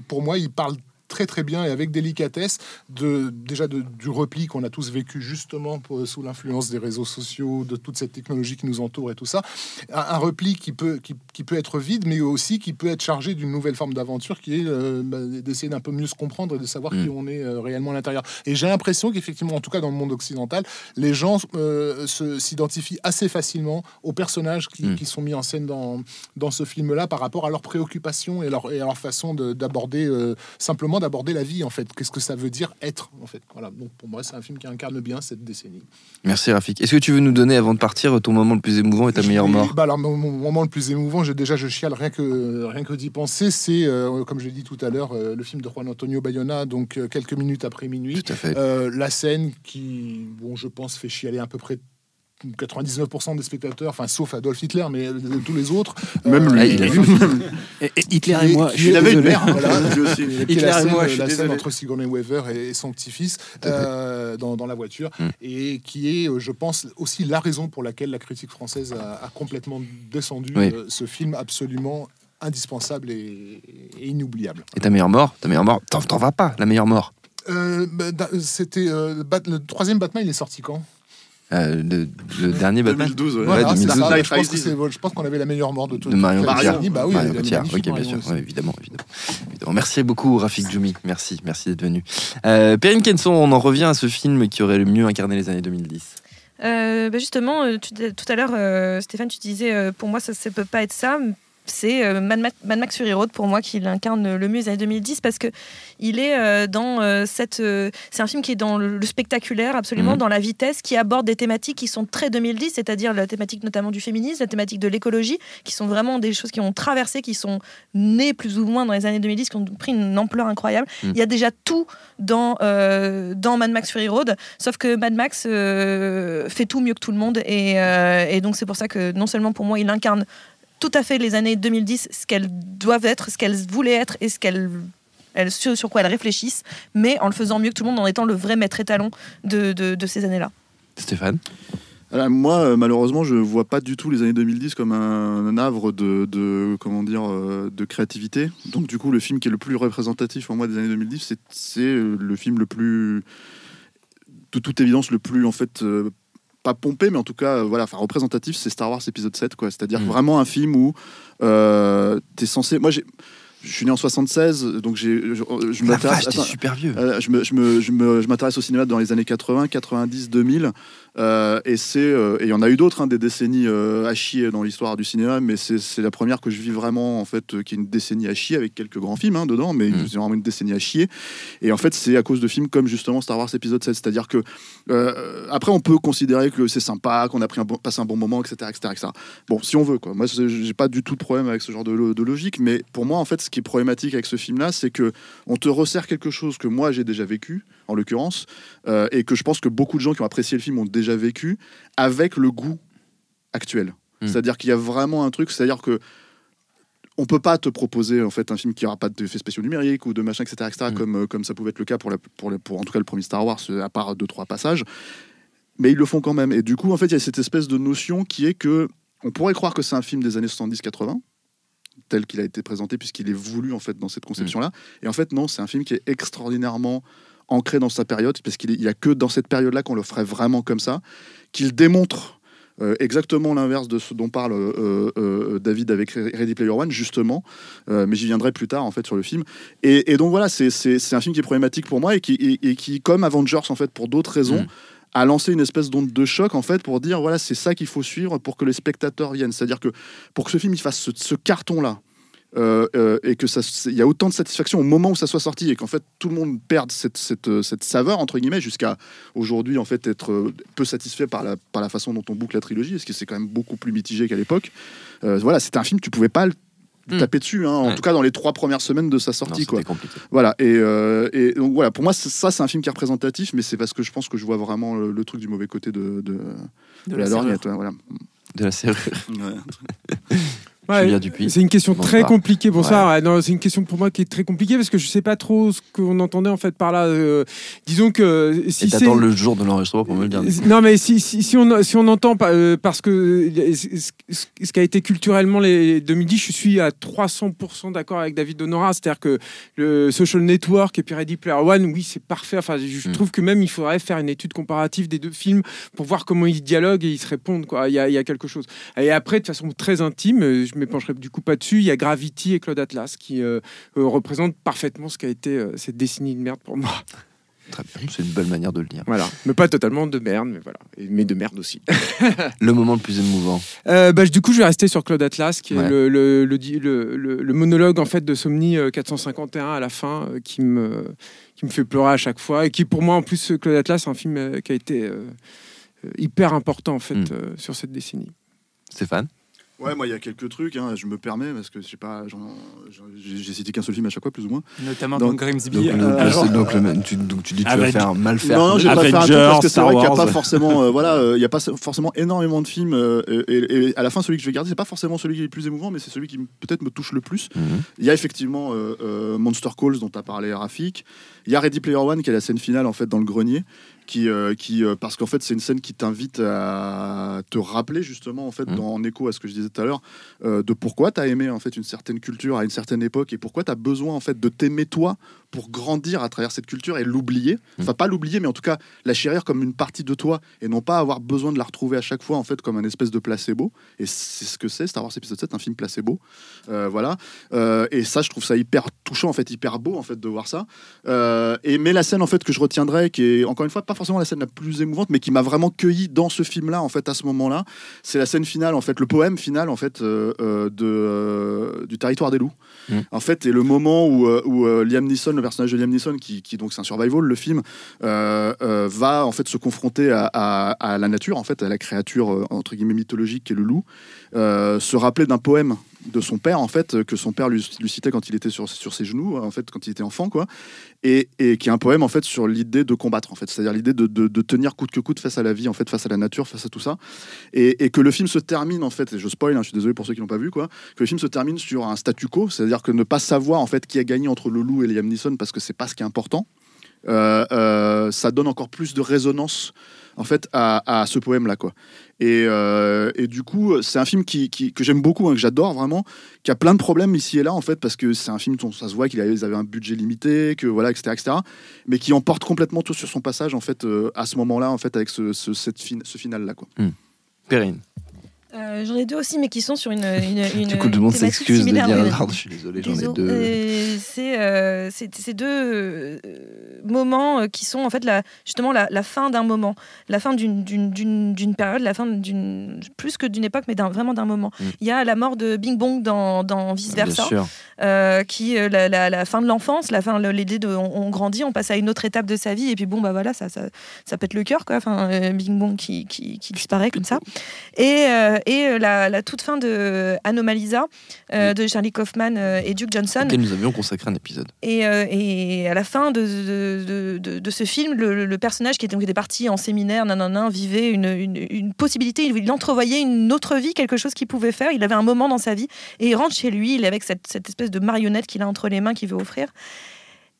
pour moi, il parle très très bien et avec délicatesse de déjà de- du repli qu'on a tous vécu justement pour- sous l'influence des réseaux sociaux, de toute cette technologie qui nous entoure et tout ça. Un, un repli qui peut, qui, qui peut être vide, mais aussi qui peut être chargé d'une nouvelle forme d'aventure qui est euh, bah, d'essayer d'un peu mieux se comprendre et de savoir Mm. qui on est euh, réellement à l'intérieur. Et j'ai l'impression qu'effectivement, en tout cas dans le monde occidental, les gens euh, s'identifient assez facilement aux personnages qui, Mm. qui sont mis en scène dans, dans ce film-là par rapport à leurs préoccupations et leur, et à leur façon de- d'aborder, euh, simplement d'aborder la vie en fait. Qu'est-ce que ça veut dire être en fait? Voilà. Donc pour moi, c'est un film qui incarne bien cette décennie. Merci Rafik. Est-ce que tu veux nous donner, avant de partir, ton moment le plus émouvant et ta meilleure mort? bah alors, mon, mon moment le plus émouvant, j'ai déjà je chiale rien que rien que d'y penser, c'est euh, comme je l'ai dit tout à l'heure, euh, le film de Juan Antonio Bayona, donc euh, quelques minutes après minuit. Tout à fait. La scène qui, bon, je pense, fait chialer à peu près 99% des spectateurs, enfin sauf Adolf Hitler, mais euh, tous les autres. Même Euh, lui. Il a vu. Et, et Hitler et moi, je suis est- avait une désolé. Hitler la et scène, moi, je suis la scène entre Sigourney Weaver et, et son petit-fils euh, dans, dans la voiture, Mm. et qui est, euh, je pense, aussi la raison pour laquelle la critique française a, a complètement descendu Oui. euh, ce film absolument indispensable et, et inoubliable. Et ta meilleure mort Ta meilleure mort T'en vas pas, la meilleure mort Euh, bah, C'était euh, le troisième Batman, il est sorti quand? Euh, le, le dernier Batman 2012, ouais. Voilà, c'est 2012. ça. Dark Je pense, que je qu'on avait la meilleure mort de tout. de Marion Cotillard. Bah oui, Marion elle est Cotillard, magnifique, ok, bien Marion sûr, aussi. ouais, évidemment, évidemment, évidemment. Merci beaucoup, Rafik Djoumi. Merci, merci d'être venu. Euh, Perrine Kenson, on en revient à ce film qui aurait le mieux incarné les années 2010. Euh, bah justement, euh, tu- tout à l'heure, euh, Stéphane, tu disais, euh, pour moi, ça ne peut pas être ça. C'est euh, Mad, Ma- Mad Max Fury Road pour moi qui l'incarne le mieux les années 2010 parce que il est euh, dans euh, cette. c'est un film qui est dans le, spectaculaire, absolument, Mhm. dans la vitesse, qui aborde des thématiques qui sont très 2010, c'est-à-dire la thématique notamment du féminisme, la thématique de l'écologie, qui sont vraiment des choses qui ont traversé, qui sont nées plus ou moins dans les années 2010, qui ont pris une ampleur incroyable. Mhm. Il y a déjà tout dans, euh, dans Mad Max Fury Road, sauf que Mad Max euh, fait tout mieux que tout le monde. Et, euh, et donc c'est pour ça que non seulement pour moi, il incarne tout à fait les années 2010, ce qu'elles doivent être, ce qu'elles voulaient être et ce qu'elles... elles- sur sur quoi elles réfléchissent, mais en le faisant mieux que tout le monde, en étant le vrai maître étalon de, de, de ces années-là. Stéphane Alors, moi, euh, malheureusement, je vois pas du tout les années 2010 comme un, un havre de, de- comment dire euh, de créativité. Donc, du coup, le film qui est le plus représentatif pour moi des années 2010, c'est- c'est euh, le film le plus, de toute évidence, le plus en fait euh, pas pompé, mais en tout cas, euh, voilà, enfin représentatif, c'est Star Wars épisode 7, quoi. C'est-à-dire Mm. vraiment un film où euh, t'es censé. Moi, j'ai, je suis né en 76, donc j'ai, je, je La m'intéresse- vache, t'es attends, super vieux. euh, je me- je me- je me- je m'intéresse au cinéma dans les années 80, 90, 2000. Euh, et c'est euh, et il y en a eu d'autres, hein, des décennies euh, à chier dans l'histoire du cinéma, mais c'est c'est la première que je vis vraiment, en fait, euh, qui est une décennie à chier, avec quelques grands films hein, dedans, mais Mm. c'est vraiment une décennie à chier. Et en fait, c'est à cause de films comme justement Star Wars épisode 7. C'est-à-dire que, après, on peut considérer que c'est sympa, qu'on a pris un bon, passé un bon moment, etc., etc., etc. Bon, si on veut, quoi. Moi, j'ai pas du tout de problème avec ce genre de, de logique, mais pour moi, en fait, ce qui est problématique avec ce film-là, c'est que on te resserre quelque chose que moi j'ai déjà vécu, en l'occurrence, euh, et que je pense que beaucoup de gens qui ont apprécié le film ont déjà vécu, avec le goût actuel. Mm. C'est-à-dire qu'il y a vraiment un truc, c'est-à-dire que on peut pas te proposer en fait un film qui aura pas d'effets spéciaux numériques ou de machin, etc., etc., Mm. comme, euh, comme ça pouvait être le cas pour, la, pour, le- pour en tout cas le premier Star Wars, euh, à part deux trois passages. Mais ils le font quand même. Et du coup, en fait, il y a cette espèce de notion qui est que on pourrait croire que c'est un film des années 70-80 tel qu'il a été présenté puisqu'il est voulu en fait dans cette conception-là. Et en fait, non, c'est un film qui est extraordinairement ancré dans sa période parce qu'il est- il y a que dans cette période-là qu'on le ferait vraiment comme ça, qu'il démontre euh, exactement l'inverse de ce dont parle euh, euh, David avec Ready Player One, justement. Mais j'y viendrai plus tard, en fait, sur le film. Et, et donc voilà, c'est- c'est c'est un film qui est problématique pour moi et qui, et, et qui comme Avengers, en fait, pour d'autres raisons, Mm. a lancé une espèce d'onde de choc, en fait, pour dire, voilà, c'est ça qu'il faut suivre pour que les spectateurs viennent. C'est-à-dire que pour que ce film il fasse ce, ce carton-là, euh, euh, et que ça, il y a autant de satisfaction au moment où ça soit sorti et qu'en fait tout le monde perde cette, cette, euh, cette saveur entre guillemets jusqu'à aujourd'hui en fait être peu satisfait par la, par la façon dont on boucle la trilogie parce que c'est quand même beaucoup plus mitigé qu'à l'époque Euh, voilà c'était un film tu pouvais pas le Hmm. taper dessus hein, en tout cas dans les trois premières semaines de sa Non, sortie c'était quoi compliqué. voilà et, euh, et donc voilà pour moi ça c'est un film qui est représentatif mais c'est parce que je pense que je vois vraiment le, le truc du mauvais côté de, de, de la, lorgnette ouais, voilà De la serrure. Ouais, C'est une question très compliquée pour ouais. ça. Ouais, non, c'est une question pour moi qui est très compliquée parce que je sais pas trop ce qu'on entendait en fait par là. Euh, disons que si Et t'attends le jour de l'enregistrement pour me le dire. non mais si, si, si on si on entend euh, parce que euh, ce, qui a été culturellement les 2010 je suis à 300% d'accord avec David Donora c'est-à-dire que le Social Network et puis Ready Player One oui c'est parfait enfin je Mm. trouve que même il faudrait faire une étude comparative des deux films pour voir comment ils dialoguent et ils se répondent quoi il y a, il y a quelque chose et après de façon très intime euh, je m'épancherai du coup pas dessus il y a Gravity et Claude Atlas qui euh, euh, représentent parfaitement ce qu'a été euh, cette décennie de merde pour moi Très bien, c'est une belle manière de le dire. voilà mais pas totalement de merde mais voilà mais de merde aussi Le moment le plus émouvant. Euh, bah, du coup, je vais rester sur Claude Atlas, qui Ouais. est le, monologue en fait de Somni euh, 451 à la fin, qui me qui me fait pleurer à chaque fois et qui pour moi en plus Claude Atlas, c'est un film qui a été euh, hyper important en fait Mm. euh, sur cette décennie. Stéphane? Ouais, moi, il y a quelques trucs, hein, je me permets, parce que je sais pas, j'ai cité qu'un seul film à chaque fois, plus ou moins. Notamment dans Grimsby. donc, euh, donc, euh, donc, tu, donc tu dis que tu vas faire mal faire. Non, non, j'ai pas faire un truc parce que c'est vrai qu'il n'y a pas forcément, euh, voilà, euh, il y a pas forcément énormément de films. euh, et, à la fin, celui que je vais garder, c'est pas forcément celui qui est le plus émouvant, mais c'est celui qui peut-être me touche le plus. Mhm. Il y a effectivement euh, euh, Monster Calls dont tu as parlé, Rafik. Il y a Ready Player One qui est la scène finale en fait dans le grenier, qui, euh, qui euh, parce qu'en fait c'est une scène qui t'invite à te rappeler justement en fait Mhm. dans, en écho à ce que je disais tout à l'heure euh, de pourquoi tu as aimé en fait une certaine culture à une certaine époque et pourquoi tu as besoin en fait de t'aimer toi pour grandir à travers cette culture et l'oublier. Enfin pas l'oublier mais en tout cas la chérir comme une partie de toi et non pas avoir besoin de la retrouver à chaque fois en fait comme un espèce de placebo. Et c'est ce que c'est Star Wars épisode 7, un film placebo. Voilà. Et ça, je trouve ça hyper touchant, en fait, hyper beau, en fait, de voir ça. Et mais la scène, en fait, que je retiendrai, qui est encore une fois pas forcément la scène la plus émouvante, mais qui m'a vraiment cueilli dans ce film-là, en fait, à ce moment-là, c'est la scène finale, en fait, le poème final, en fait, euh, euh, de euh, du territoire des loups. Mm. En fait, et le moment où, où Liam Neeson, le personnage de Liam Neeson, qui, qui donc c'est un survival, le film, va en fait se confronter à, à- à la nature, en fait, à la créature entre guillemets mythologique qui est le loup, euh, se rappeler d'un poème de son père, en fait, que son père lui, citait quand il était sur, ses genoux, en fait, quand il était enfant, quoi, et, qui est un poème, en fait, sur l'idée de combattre, en fait, c'est-à-dire l'idée de, de- tenir coûte que coûte face à la vie, en fait, face à la nature, face à tout ça, et, et que le film se termine, en fait, et je spoil, hein, je suis désolé pour ceux qui l'ont pas vu, quoi, que le film se termine sur un statu quo, c'est-à-dire que ne pas savoir, en fait, qui a gagné entre le loup et Liam Neeson, parce que c'est pas ce qui est important, euh, euh, ça donne encore plus de résonance en fait à, à ce poème là quoi et, euh, et du coup c'est un film qui, que j'aime beaucoup hein, que j'adore vraiment qui a plein de problèmes ici et là en fait parce que c'est un film dont ça se voit qu'il avait, ils avaient un budget limité que voilà etc etc mais qui emporte complètement tout sur son passage en fait euh, à ce moment là en fait avec ce, fin- ce final là quoi Perrine. Euh, J'en ai deux aussi, mais qui sont sur une. une, une Du coup, tout le monde s'excuse de dire je suis désolé, j'en ai deux. Euh, c'est euh, c'est deux euh, moments euh, qui sont en fait la, justement la, la fin d'un moment, la fin d'une- période, la fin d'une plus que d'une époque, mais vraiment d'un moment. Mm. Il y a la mort de Bing Bong dans, dans Vice Versa, qui la, la- la fin de l'enfance, la fin l'idée de on, on grandit, on passe à une autre étape de sa vie, et puis bon bah voilà ça ça, ça pète le cœur quoi. Enfin Bing Bong qui, qui, qui disparaît comme ça. Et, et euh, la, la toute fin de Anomalisa euh, de Charlie Kaufman euh, et Duke Johnson. Auquel nous avions consacré un épisode. Et, euh, et à la fin de, de, de- de- de ce film, le, le personnage qui était, donc, était parti en séminaire, nanana, vivait une, une, une possibilité, il, il entrevoyait une autre vie, quelque chose qu'il pouvait faire. Il avait un moment dans sa vie et il rentre chez lui, il est avec cette, cette espèce de marionnette qu'il a entre les mains qu'il veut offrir.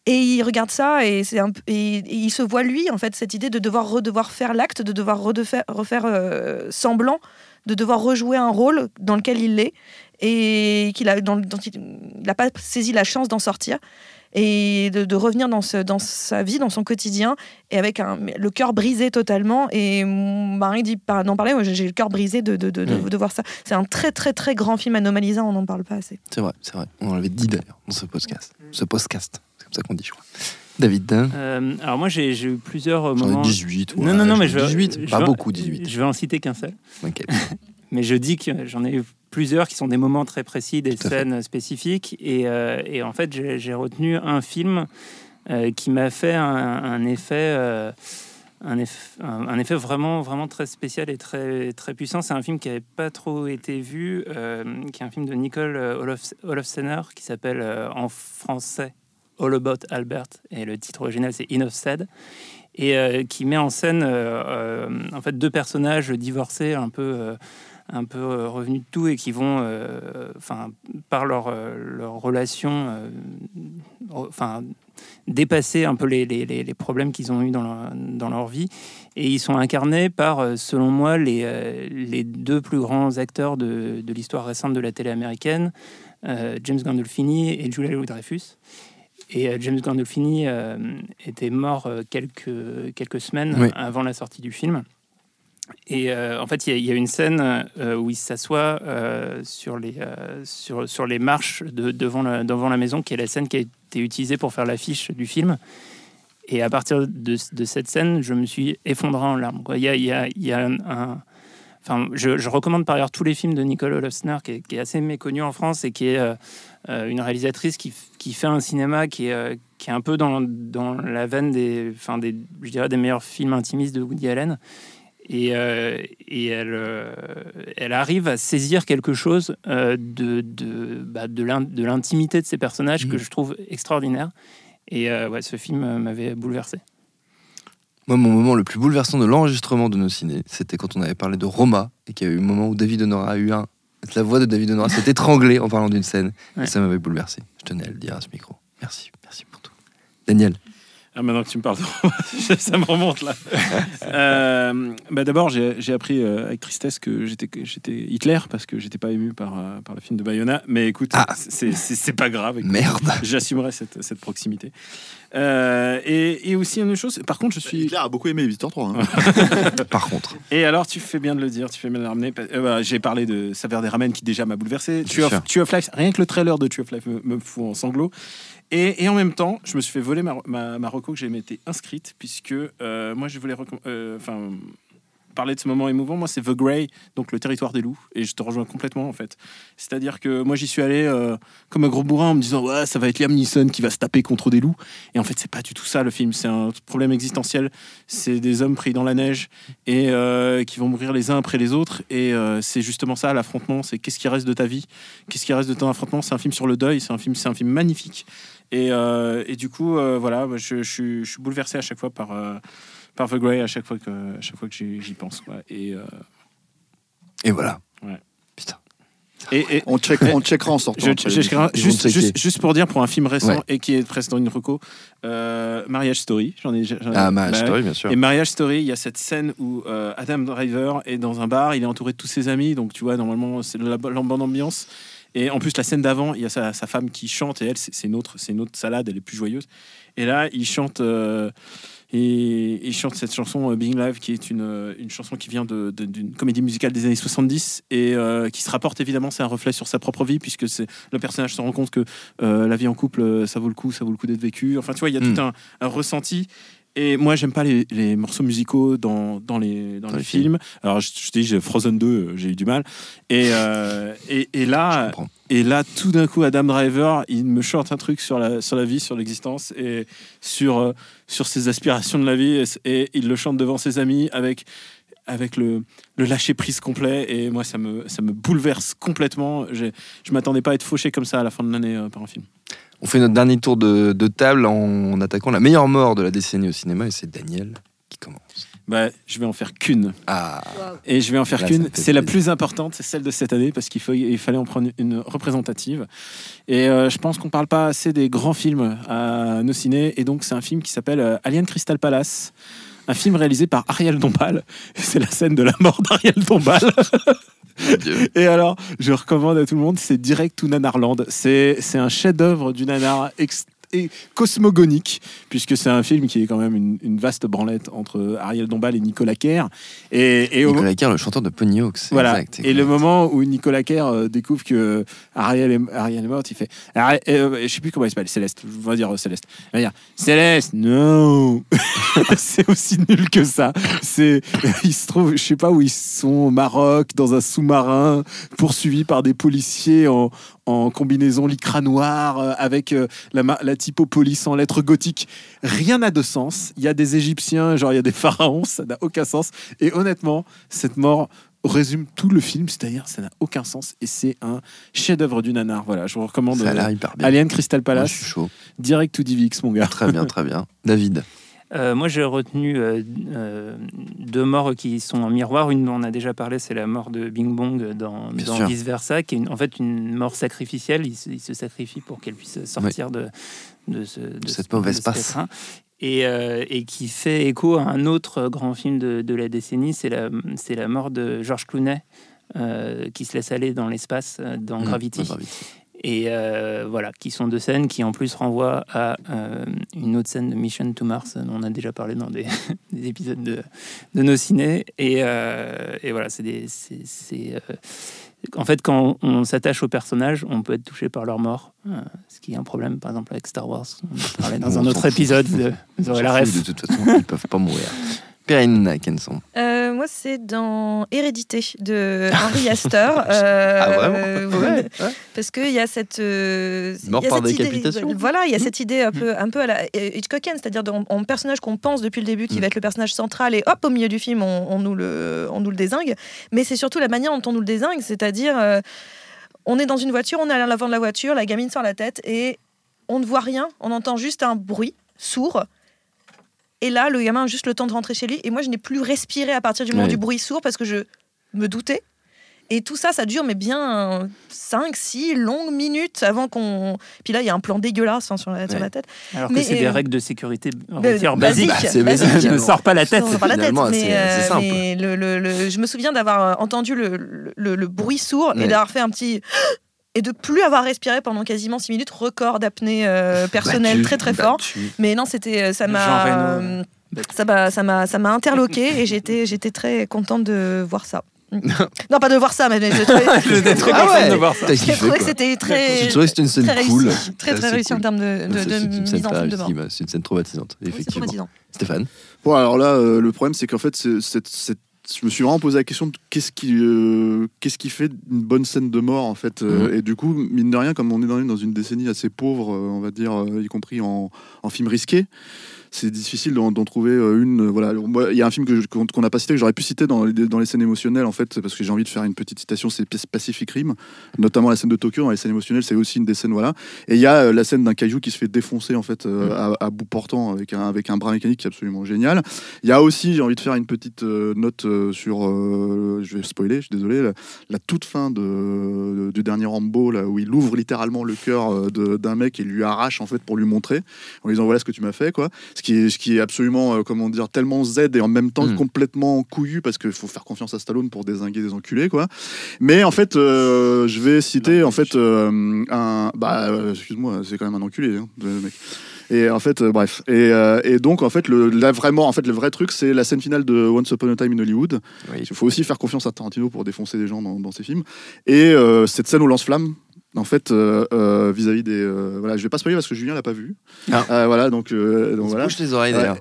Et il regarde ça et, c'est un, peu- et, et il se voit lui, en fait, cette idée de devoir redevoir faire l'acte, de devoir redefaire- refaire euh, semblant, de devoir rejouer un rôle dans lequel il est et qu'il a, dans, dont il n'a pas saisi la chance d'en sortir et de, de revenir dans, ce, dans sa vie, dans son quotidien, et avec un, le cœur brisé totalement. Et mon mari dit d'en parler, moi j'ai le cœur brisé de, de, de, de- Mm. de voir ça. C'est un très très très grand film Anomalisa, on n'en parle pas assez. C'est vrai, c'est vrai. On l'avait dit d'ailleurs dans ce podcast. Ce podcast, c'est comme ça qu'on dit, je crois. David Dunn. Euh, alors moi j'ai eu plusieurs ai moments. 18, ouais, non non non mais je vais- 18, je pas beaucoup, 18. Je vais en citer qu'un seul. Mais je dis que j'en ai eu plusieurs qui sont des moments très précis, des fait. scènes spécifiques. Et, euh, et en fait, j'ai retenu un film euh, qui m'a fait un, un effet. euh, un, eff- un- un effet vraiment, vraiment très spécial et très, très puissant. C'est un film qui n'avait pas trop été vu, euh, qui est un film de Nicole euh, Olof- Olofsener qui s'appelle euh, en français All About Albert et le titre original c'est Enough Said et euh, qui met en scène euh, euh, en fait deux personnages divorcés un peu un peu revenus de tout et qui vont, enfin, par leur, leur relation, enfin, dépasser un peu les, les- les- problèmes qu'ils ont eu dans leur, dans leur vie. Et ils sont incarnés par, selon moi, les, les deux plus grands acteurs de, de l'histoire récente de la télé américaine, James Gandolfini et Julia Louis-Dreyfus. Et euh, James Gandolfini euh, était mort euh, quelques, quelques semaines Oui. avant la sortie du film. Et euh, en fait, il y a- il y, a une scène euh, où il s'assoit euh, sur, les, sur, sur les marches de, devant, la, devant la maison, qui est la scène qui a été utilisée pour faire l'affiche du film. Et à partir de, de cette scène, je me suis effondré en larmes. Il y a, y a- y a un- Enfin, je, je recommande par ailleurs tous les films de Nicole Olofsner, qui est, qui est assez méconnue en France et qui est une réalisatrice qui, qui fait un cinéma qui est, euh, qui est un peu dans, dans la veine des, enfin des, je dirais, des meilleurs films intimistes de Woody Allen. Et, euh, et elle, euh, elle arrive à saisir quelque chose euh, de, de, bah, de l'in- de l'intimité de ces personnages que je trouve extraordinaire. Et ouais, ce film m'avait bouleversé. Moi, mon moment le plus bouleversant de l'enregistrement de nos ciné, c'était quand on avait parlé de Roma et qu'il y a eu un moment où David Honora a eu un. La voix de David Honora s'est étranglée en parlant d'une scène. Ouais. Et ça m'avait bouleversé. Je tenais à le dire à ce micro. Merci, merci pour tout. Daniel. Ah, maintenant que tu me parles, de- ça me remonte là. Euh, bah, D'abord, j'ai appris euh, avec tristesse que j'étais Hitler parce que j'étais pas ému par, euh, par le film de Bayona. Mais écoute, Ah. c'est- pas grave. écoute. Merde. J'assumerai cette, cette proximité. Euh, et, et aussi une autre chose, par contre, je suis. Hitler a beaucoup aimé Visiteur 3. hein. Par contre. Et alors, tu fais bien de le dire, tu fais bien de le ramener. Euh, voilà, J'ai parlé de Saveur des Ramen qui déjà m'a bouleversé. Tree of, Life, rien que le trailer de Tree of Life me, me fout en sanglots. Et, en même temps, je me suis fait voler ma, ma, reco que j'ai été inscrite, puisque euh, moi, je voulais euh, enfin, parler de ce moment émouvant. Moi, c'est The Grey, donc le territoire des loups. Et je te rejoins complètement, en fait. C'est-à-dire que moi, j'y suis allé euh, comme un gros bourrin en me disant, ouais, ça va être Liam Neeson qui va se taper contre des loups. Et en fait, c'est pas du tout ça, le film. C'est un problème existentiel. C'est des hommes pris dans la neige et qui vont mourir les uns après les autres. Et c'est justement ça, l'affrontement. C'est qu'est-ce qui reste de ta vie? Qu'est-ce qui reste de ton affrontement? C'est un film sur le deuil. C'est un film, c'est un film magnifique. Et, euh, et du coup, euh, voilà, moi, je, je suis- je suis bouleversé à chaque fois par, euh, par The Grey, à chaque fois que, à chaque fois que j'y pense. quoi. Et, euh, Et voilà. Ouais. Putain. et, et- On, check, on checkera en sortant. je- juste, juste, juste pour dire, pour un film récent Ouais. et qui est presque dans une reco, euh, Marriage Story, j'en ai, j'en ai- Ah, ma bah, story, bien sûr. Et Marriage Story, il y a cette scène où euh, Adam Driver est dans un bar, il est entouré de tous ses amis, donc tu vois, normalement, c'est la, la bonne ambiance. Et en plus, la scène d'avant, il y a sa, sa femme qui chante, et elle, c'est une autre salade, elle est plus joyeuse. Et là, il chante, euh, et, il chante cette chanson euh, Being Live, qui est une, euh, une chanson qui vient de- de- d'une comédie musicale des années 70, et euh, qui se rapporte évidemment, c'est un reflet sur sa propre vie, puisque le personnage se rend compte que euh, la vie en couple, ça vaut le coup, ça vaut le coup d'être vécu. Enfin, tu vois, il y a Mm. tout un, un ressenti. Et moi, j'aime pas les, les morceaux musicaux dans, dans les, dans Dans les les films. Alors, je, je te dis, Frozen 2, euh, j'ai eu du mal. Et, euh, et, là, et là, tout d'un coup, Adam Driver, il me chante un truc sur la, sur la vie, sur l'existence et sur, euh, sur ses aspirations de la vie. Et, et il le chante devant ses amis avec, avec le, le lâcher prise complet. Et moi, ça me, ça me bouleverse complètement. Je m'attendais pas à être fauché comme ça à la fin de l'année euh, par un film. On fait notre dernier tour de, de table en attaquant la meilleure mort de la décennie au cinéma et c'est Daniel qui commence. Bah, je vais en faire qu'une. Ah, Et je vais en faire qu'une. C'est la plus importante, c'est celle de cette année, parce qu'il il fallait en prendre une représentative. Et euh, je pense qu'on parle pas assez des grands films à nos ciné. Et donc, c'est un film qui s'appelle euh, Alien Crystal Palace. Un film réalisé par Ariel Dombal. C'est la scène de la mort d'Ariel Dombal. Et alors, je recommande à tout le monde, c'est Direct to Nanarland. C'est un chef-d'œuvre du nanar et cosmogonique, puisque c'est un film qui est quand même une, une vaste branlette entre Ariel Dombal et Nicolas Kerr. Et, et Nicolas Kerr, le chanteur de Pony Hawk, c'est voilà. exact. Et le moment où Nicolas Kerr euh, découvre que Ariel est, Ariel est morte, il fait. Ari- euh, je sais plus comment il s'appelle, Céleste. Je vais dire euh, Céleste. Il va dire Céleste, non C'est aussi nul que ça. C'est, il se trouve, je sais pas où ils sont, au Maroc, dans un sous-marin, poursuivis par des policiers en, en combinaison lycra noir, euh, avec euh, la, la typo police en lettres gothiques. Rien n'a de sens. Il y a des Égyptiens, genre il y a des pharaons, ça n'a aucun sens. Et honnêtement, cette mort résume tout le film, c'est-à-dire ça n'a aucun sens et c'est un chef-d'œuvre du nanar. Voilà, je vous recommande euh, l'air hyper bien. Alien Crystal Moi, je Palace, suis chaud. direct to DivX, mon gars. Très bien, très bien. David. Euh, moi, j'ai retenu euh, euh, deux morts qui sont en miroir. Une dont on a déjà parlé, c'est la mort de Bing Bong dans, dans. Vice Versa, qui est une- en fait une mort sacrificielle. Il se, il se sacrifie pour qu'elle puisse sortir de, de, ce, de Cette ce- pauvre de ce espace. pétrin. Et, euh, et qui fait écho à un autre grand film de, de la décennie, c'est la, mort de George Clooney, euh, qui se laisse aller dans l'espace dans Mmh, Gravity. dans Gravity. Et euh, voilà, qui sont deux scènes qui en plus renvoient à euh, une autre scène de Mission to Mars, dont on a déjà parlé dans des, des épisodes de, de nos ciné. Et, euh, et voilà, c'est des. euh, en fait, quand on s'attache aux personnages, on peut être touché par leur mort, euh, ce qui est un problème, par exemple, avec Star Wars. On en parlait dans On un autre fout. épisode, vous, vous aurez la ref. De toute façon, ils peuvent pas mourir. Perrine Kenson. Moi, c'est dans Hérédité de Henry Astor. Euh, Ah, vraiment euh, Ouais, ouais. Parce qu'il y a cette. euh, Mort y a par cette idée- décapitation. voilà, il y a cette idée un peu, un peu à la Hitchcockienne, c'est-à-dire en personnage qu'on pense depuis le début qui Mm. va être le personnage central et hop, au milieu du film, on, on nous, le, on nous le désingue. Mais c'est surtout la manière dont on nous le désingue, c'est-à-dire. euh, on est dans une voiture, on est à l'avant de la voiture, la gamine sort la tête et on ne voit rien, on entend juste un bruit sourd. Et là, le gamin a juste le temps de rentrer chez lui. Et moi, je n'ai plus respiré à partir du moment du bruit sourd parce que je me doutais. Et tout ça, ça dure, mais bien 5, 6 longues minutes avant qu'on. Puis là, il y a un plan dégueulasse hein, sur, la, sur Ouais. la tête. Alors Mais, que c'est des euh, règles de sécurité de- routière basiques. Bah, c'est basique. ne sors pas la tête. On sort pas la tête, Finalement, mais, c'est- c'est euh, simple. mais le, le- le- je me souviens d'avoir entendu le, le- le bruit sourd Ouais. et d'avoir fait un petit. Et de plus avoir respiré pendant quasiment 6 minutes, record d'apnée euh, personnelle Battu, très très fort. Mais non, c'était euh, ça m'a euh, ça m'a ça m'a ça m'a interloqué et j'étais j'étais très contente de voir ça. non, pas de voir ça, mais je trouvais, très Ah ouais. de voir ça. J'ai trouvé que c'était très Tu trouvais que c'était une scène très cool. très Ah, très c'est réussi en termes de, de, scène mise en film de mort. réussie, C'est une scène traumatisante, Oui, effectivement. traumatisant. Stéphane Bon, alors là, euh, le problème, c'est qu'en fait, c'est- je me suis vraiment posé la question de qu'est-ce qui, euh, qu'est-ce qui fait une bonne scène de mort, en fait. euh, Mhm. Et du coup, mine de rien, comme on est dans une, dans une décennie assez pauvre, euh, on va dire, y compris en, en film risqué, c'est difficile d'en d'en trouver euh, une. euh, Voilà, il y a un film que je- qu'on n'a pas cité que j'aurais pu citer dans les, dans les scènes émotionnelles en fait, parce que j'ai envie de faire une petite citation. C'est Pacific Rim, notamment la scène de Tokyo dans les scènes émotionnelles. C'est aussi une des scènes voilà. Et il y a euh, la scène d'un caillou qui se fait défoncer en fait euh, à, à bout portant avec un avec un bras mécanique qui est absolument génial. Il y a aussi, j'ai envie de faire une petite note sur, euh, je vais spoiler, je suis désolé, la, la toute fin de, du dernier Rambo là où il ouvre littéralement le cœur de- d'un mec et lui arrache en fait pour lui montrer en lui disant voilà ce que tu m'as fait quoi. Ce qui est ce qui est absolument euh, comment dire tellement Z et en même temps Mm. complètement couillu parce qu'il faut faire confiance à Stallone pour désinguer des enculés quoi. Mais en fait, euh, je vais citer en fait euh, un bah euh, excuse-moi, c'est quand même un enculé hein, le mec. Et en fait, euh, bref. Et, euh, et donc, en fait, le, là, vraiment, en fait, le vrai truc, c'est la scène finale de Once Upon a Time in Hollywood. Oui. Il faut aussi faire confiance à Tarantino pour défoncer des gens dans, dans ses films. Et euh, cette scène au lance-flamme, en fait, euh, euh, vis-à-vis des. euh, voilà, je vais pas spoiler parce que Julien l'a pas vu. Ah. Voilà, donc, donc voilà. bouche les oreilles d'ailleurs.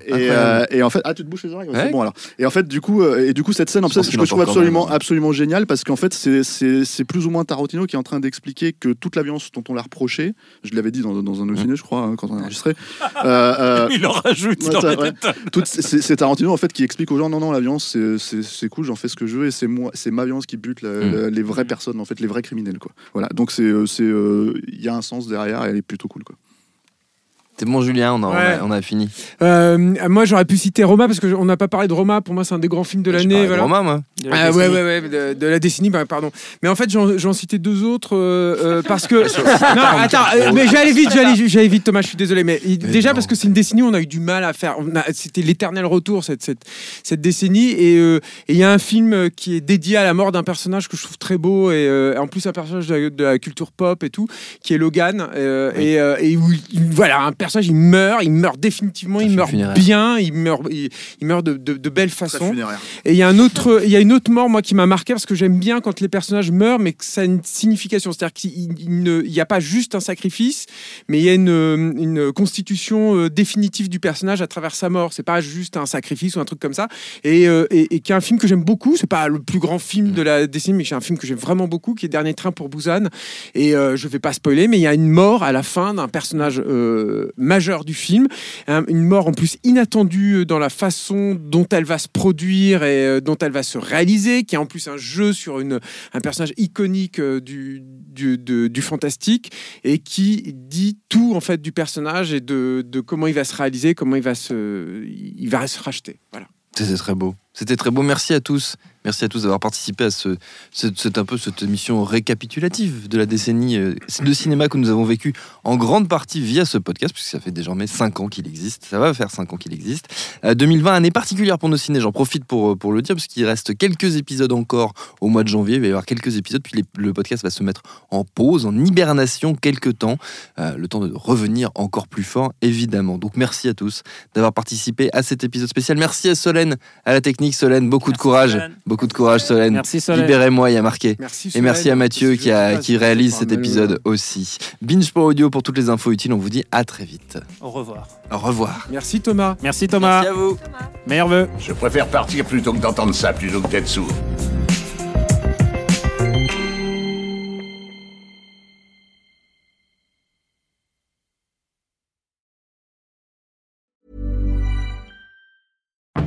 et, en fait, ah, tu te bouches les oreilles, ouais, bon alors. Et en fait, du coup, et du coup, cette scène, en Je fait, je que je trouve absolument, même. absolument génial parce qu'en fait, c'est- plus ou moins Tarantino qui est en train d'expliquer que toute la violence dont on l'a reproché, je l'avais dit dans, dans un ciné, je crois, hein, quand on a enregistré. Il en rajoute Ouais, ouais. c'est Tarantino en fait qui explique aux gens non non la violence c'est- cool j'en fais ce que je veux et c'est moi c'est ma violence qui bute la- Mm. la- les vraies personnes en fait les vrais criminels quoi voilà donc c'est c'est euh, il y a un sens derrière et elle est plutôt cool quoi C'est bon, Julien, on a, on a- Ouais. on a fini. Euh, moi, j'aurais pu citer Roma parce qu'on n'a pas parlé de Roma. Pour moi, c'est un des grands films de l'année. voilà. Romain, moi. De la Ah, ouais, décennie. ouais, ouais, de, de la décennie, bah, pardon. Mais en fait, j'en citais deux autres euh, euh, parce que. non, attends, euh, mais j'allais vite, j'allais j'allais vite, Thomas, je suis désolé. Mais, déjà, non. parce que c'est une décennie où on a eu du mal à faire. C'était l'éternel retour, cette, cette, cette décennie. Et euh, il y a un film qui est dédié à la mort d'un personnage que je trouve très beau. Et euh, en plus, un personnage de, la- de la culture pop et tout, qui est Logan. euh, Oui. et, euh, et où, il- voilà, un personnage, il meurt, il meurt définitivement, il meurt funéraire. bien, il meurt, il, il meurt de, de, façons. funéraire. Et il y a un autre, il y a une autre mort moi qui m'a marqué parce que j'aime bien quand les personnages meurent, mais que ça a une signification. C'est-à-dire qu'il n'y a pas juste un sacrifice, mais il y a une, une constitution euh, définitive du personnage à travers sa mort. C'est pas juste un sacrifice ou un truc comme ça. Et, euh, et, et qui est un film que j'aime beaucoup. C'est pas le plus grand film de la décennie, mais c'est un film que j'aime vraiment beaucoup, qui est Dernier train pour Busan. Et euh, je vais pas spoiler, mais il y a une mort à la fin d'un personnage euh, majeur du film. Un- une mort en plus inattendue dans la façon dont elle va se produire et euh, dont elle va se réaliser, qui est en plus un jeu sur une, un personnage iconique euh, du, du, du fantastique et qui dit tout en fait du personnage et de, de comment il va se réaliser, comment il va se, il va se racheter. Voilà. C'était très beau. C'était très beau. Merci à tous. Merci à tous d'avoir participé à ce, un peu cette émission récapitulative de la décennie euh, de cinéma que nous avons vécu en grande partie via ce podcast, puisque ça fait désormais 5 ans qu'il existe. Ça va faire 5 ans qu'il existe. Euh, 2020, année particulière pour nos ciné. J'en profite pour, euh, pour le dire, parce qu'il reste quelques épisodes encore au mois de janvier. Il va y avoir quelques épisodes, puis le podcast va se mettre en pause, en hibernation quelques temps. Euh, le temps de revenir encore plus fort, évidemment. Donc merci à tous d'avoir participé à cet épisode spécial. Merci à Solène, à la technique. Solène, beaucoup de courage. Solène. Beaucoup de courage, Solène. Merci, Solène. Libérez-moi, il y a marqué. Merci Et merci à Solène, Mathieu qui, a, réalise cet épisode aussi. Binge pour audio pour toutes les infos utiles. On vous dit à très vite. Au revoir. Au revoir. Merci Thomas. Merci Thomas. Merci à vous. Meilleurs vœux. Je préfère partir plutôt que d'entendre ça, plutôt que d'être sourd.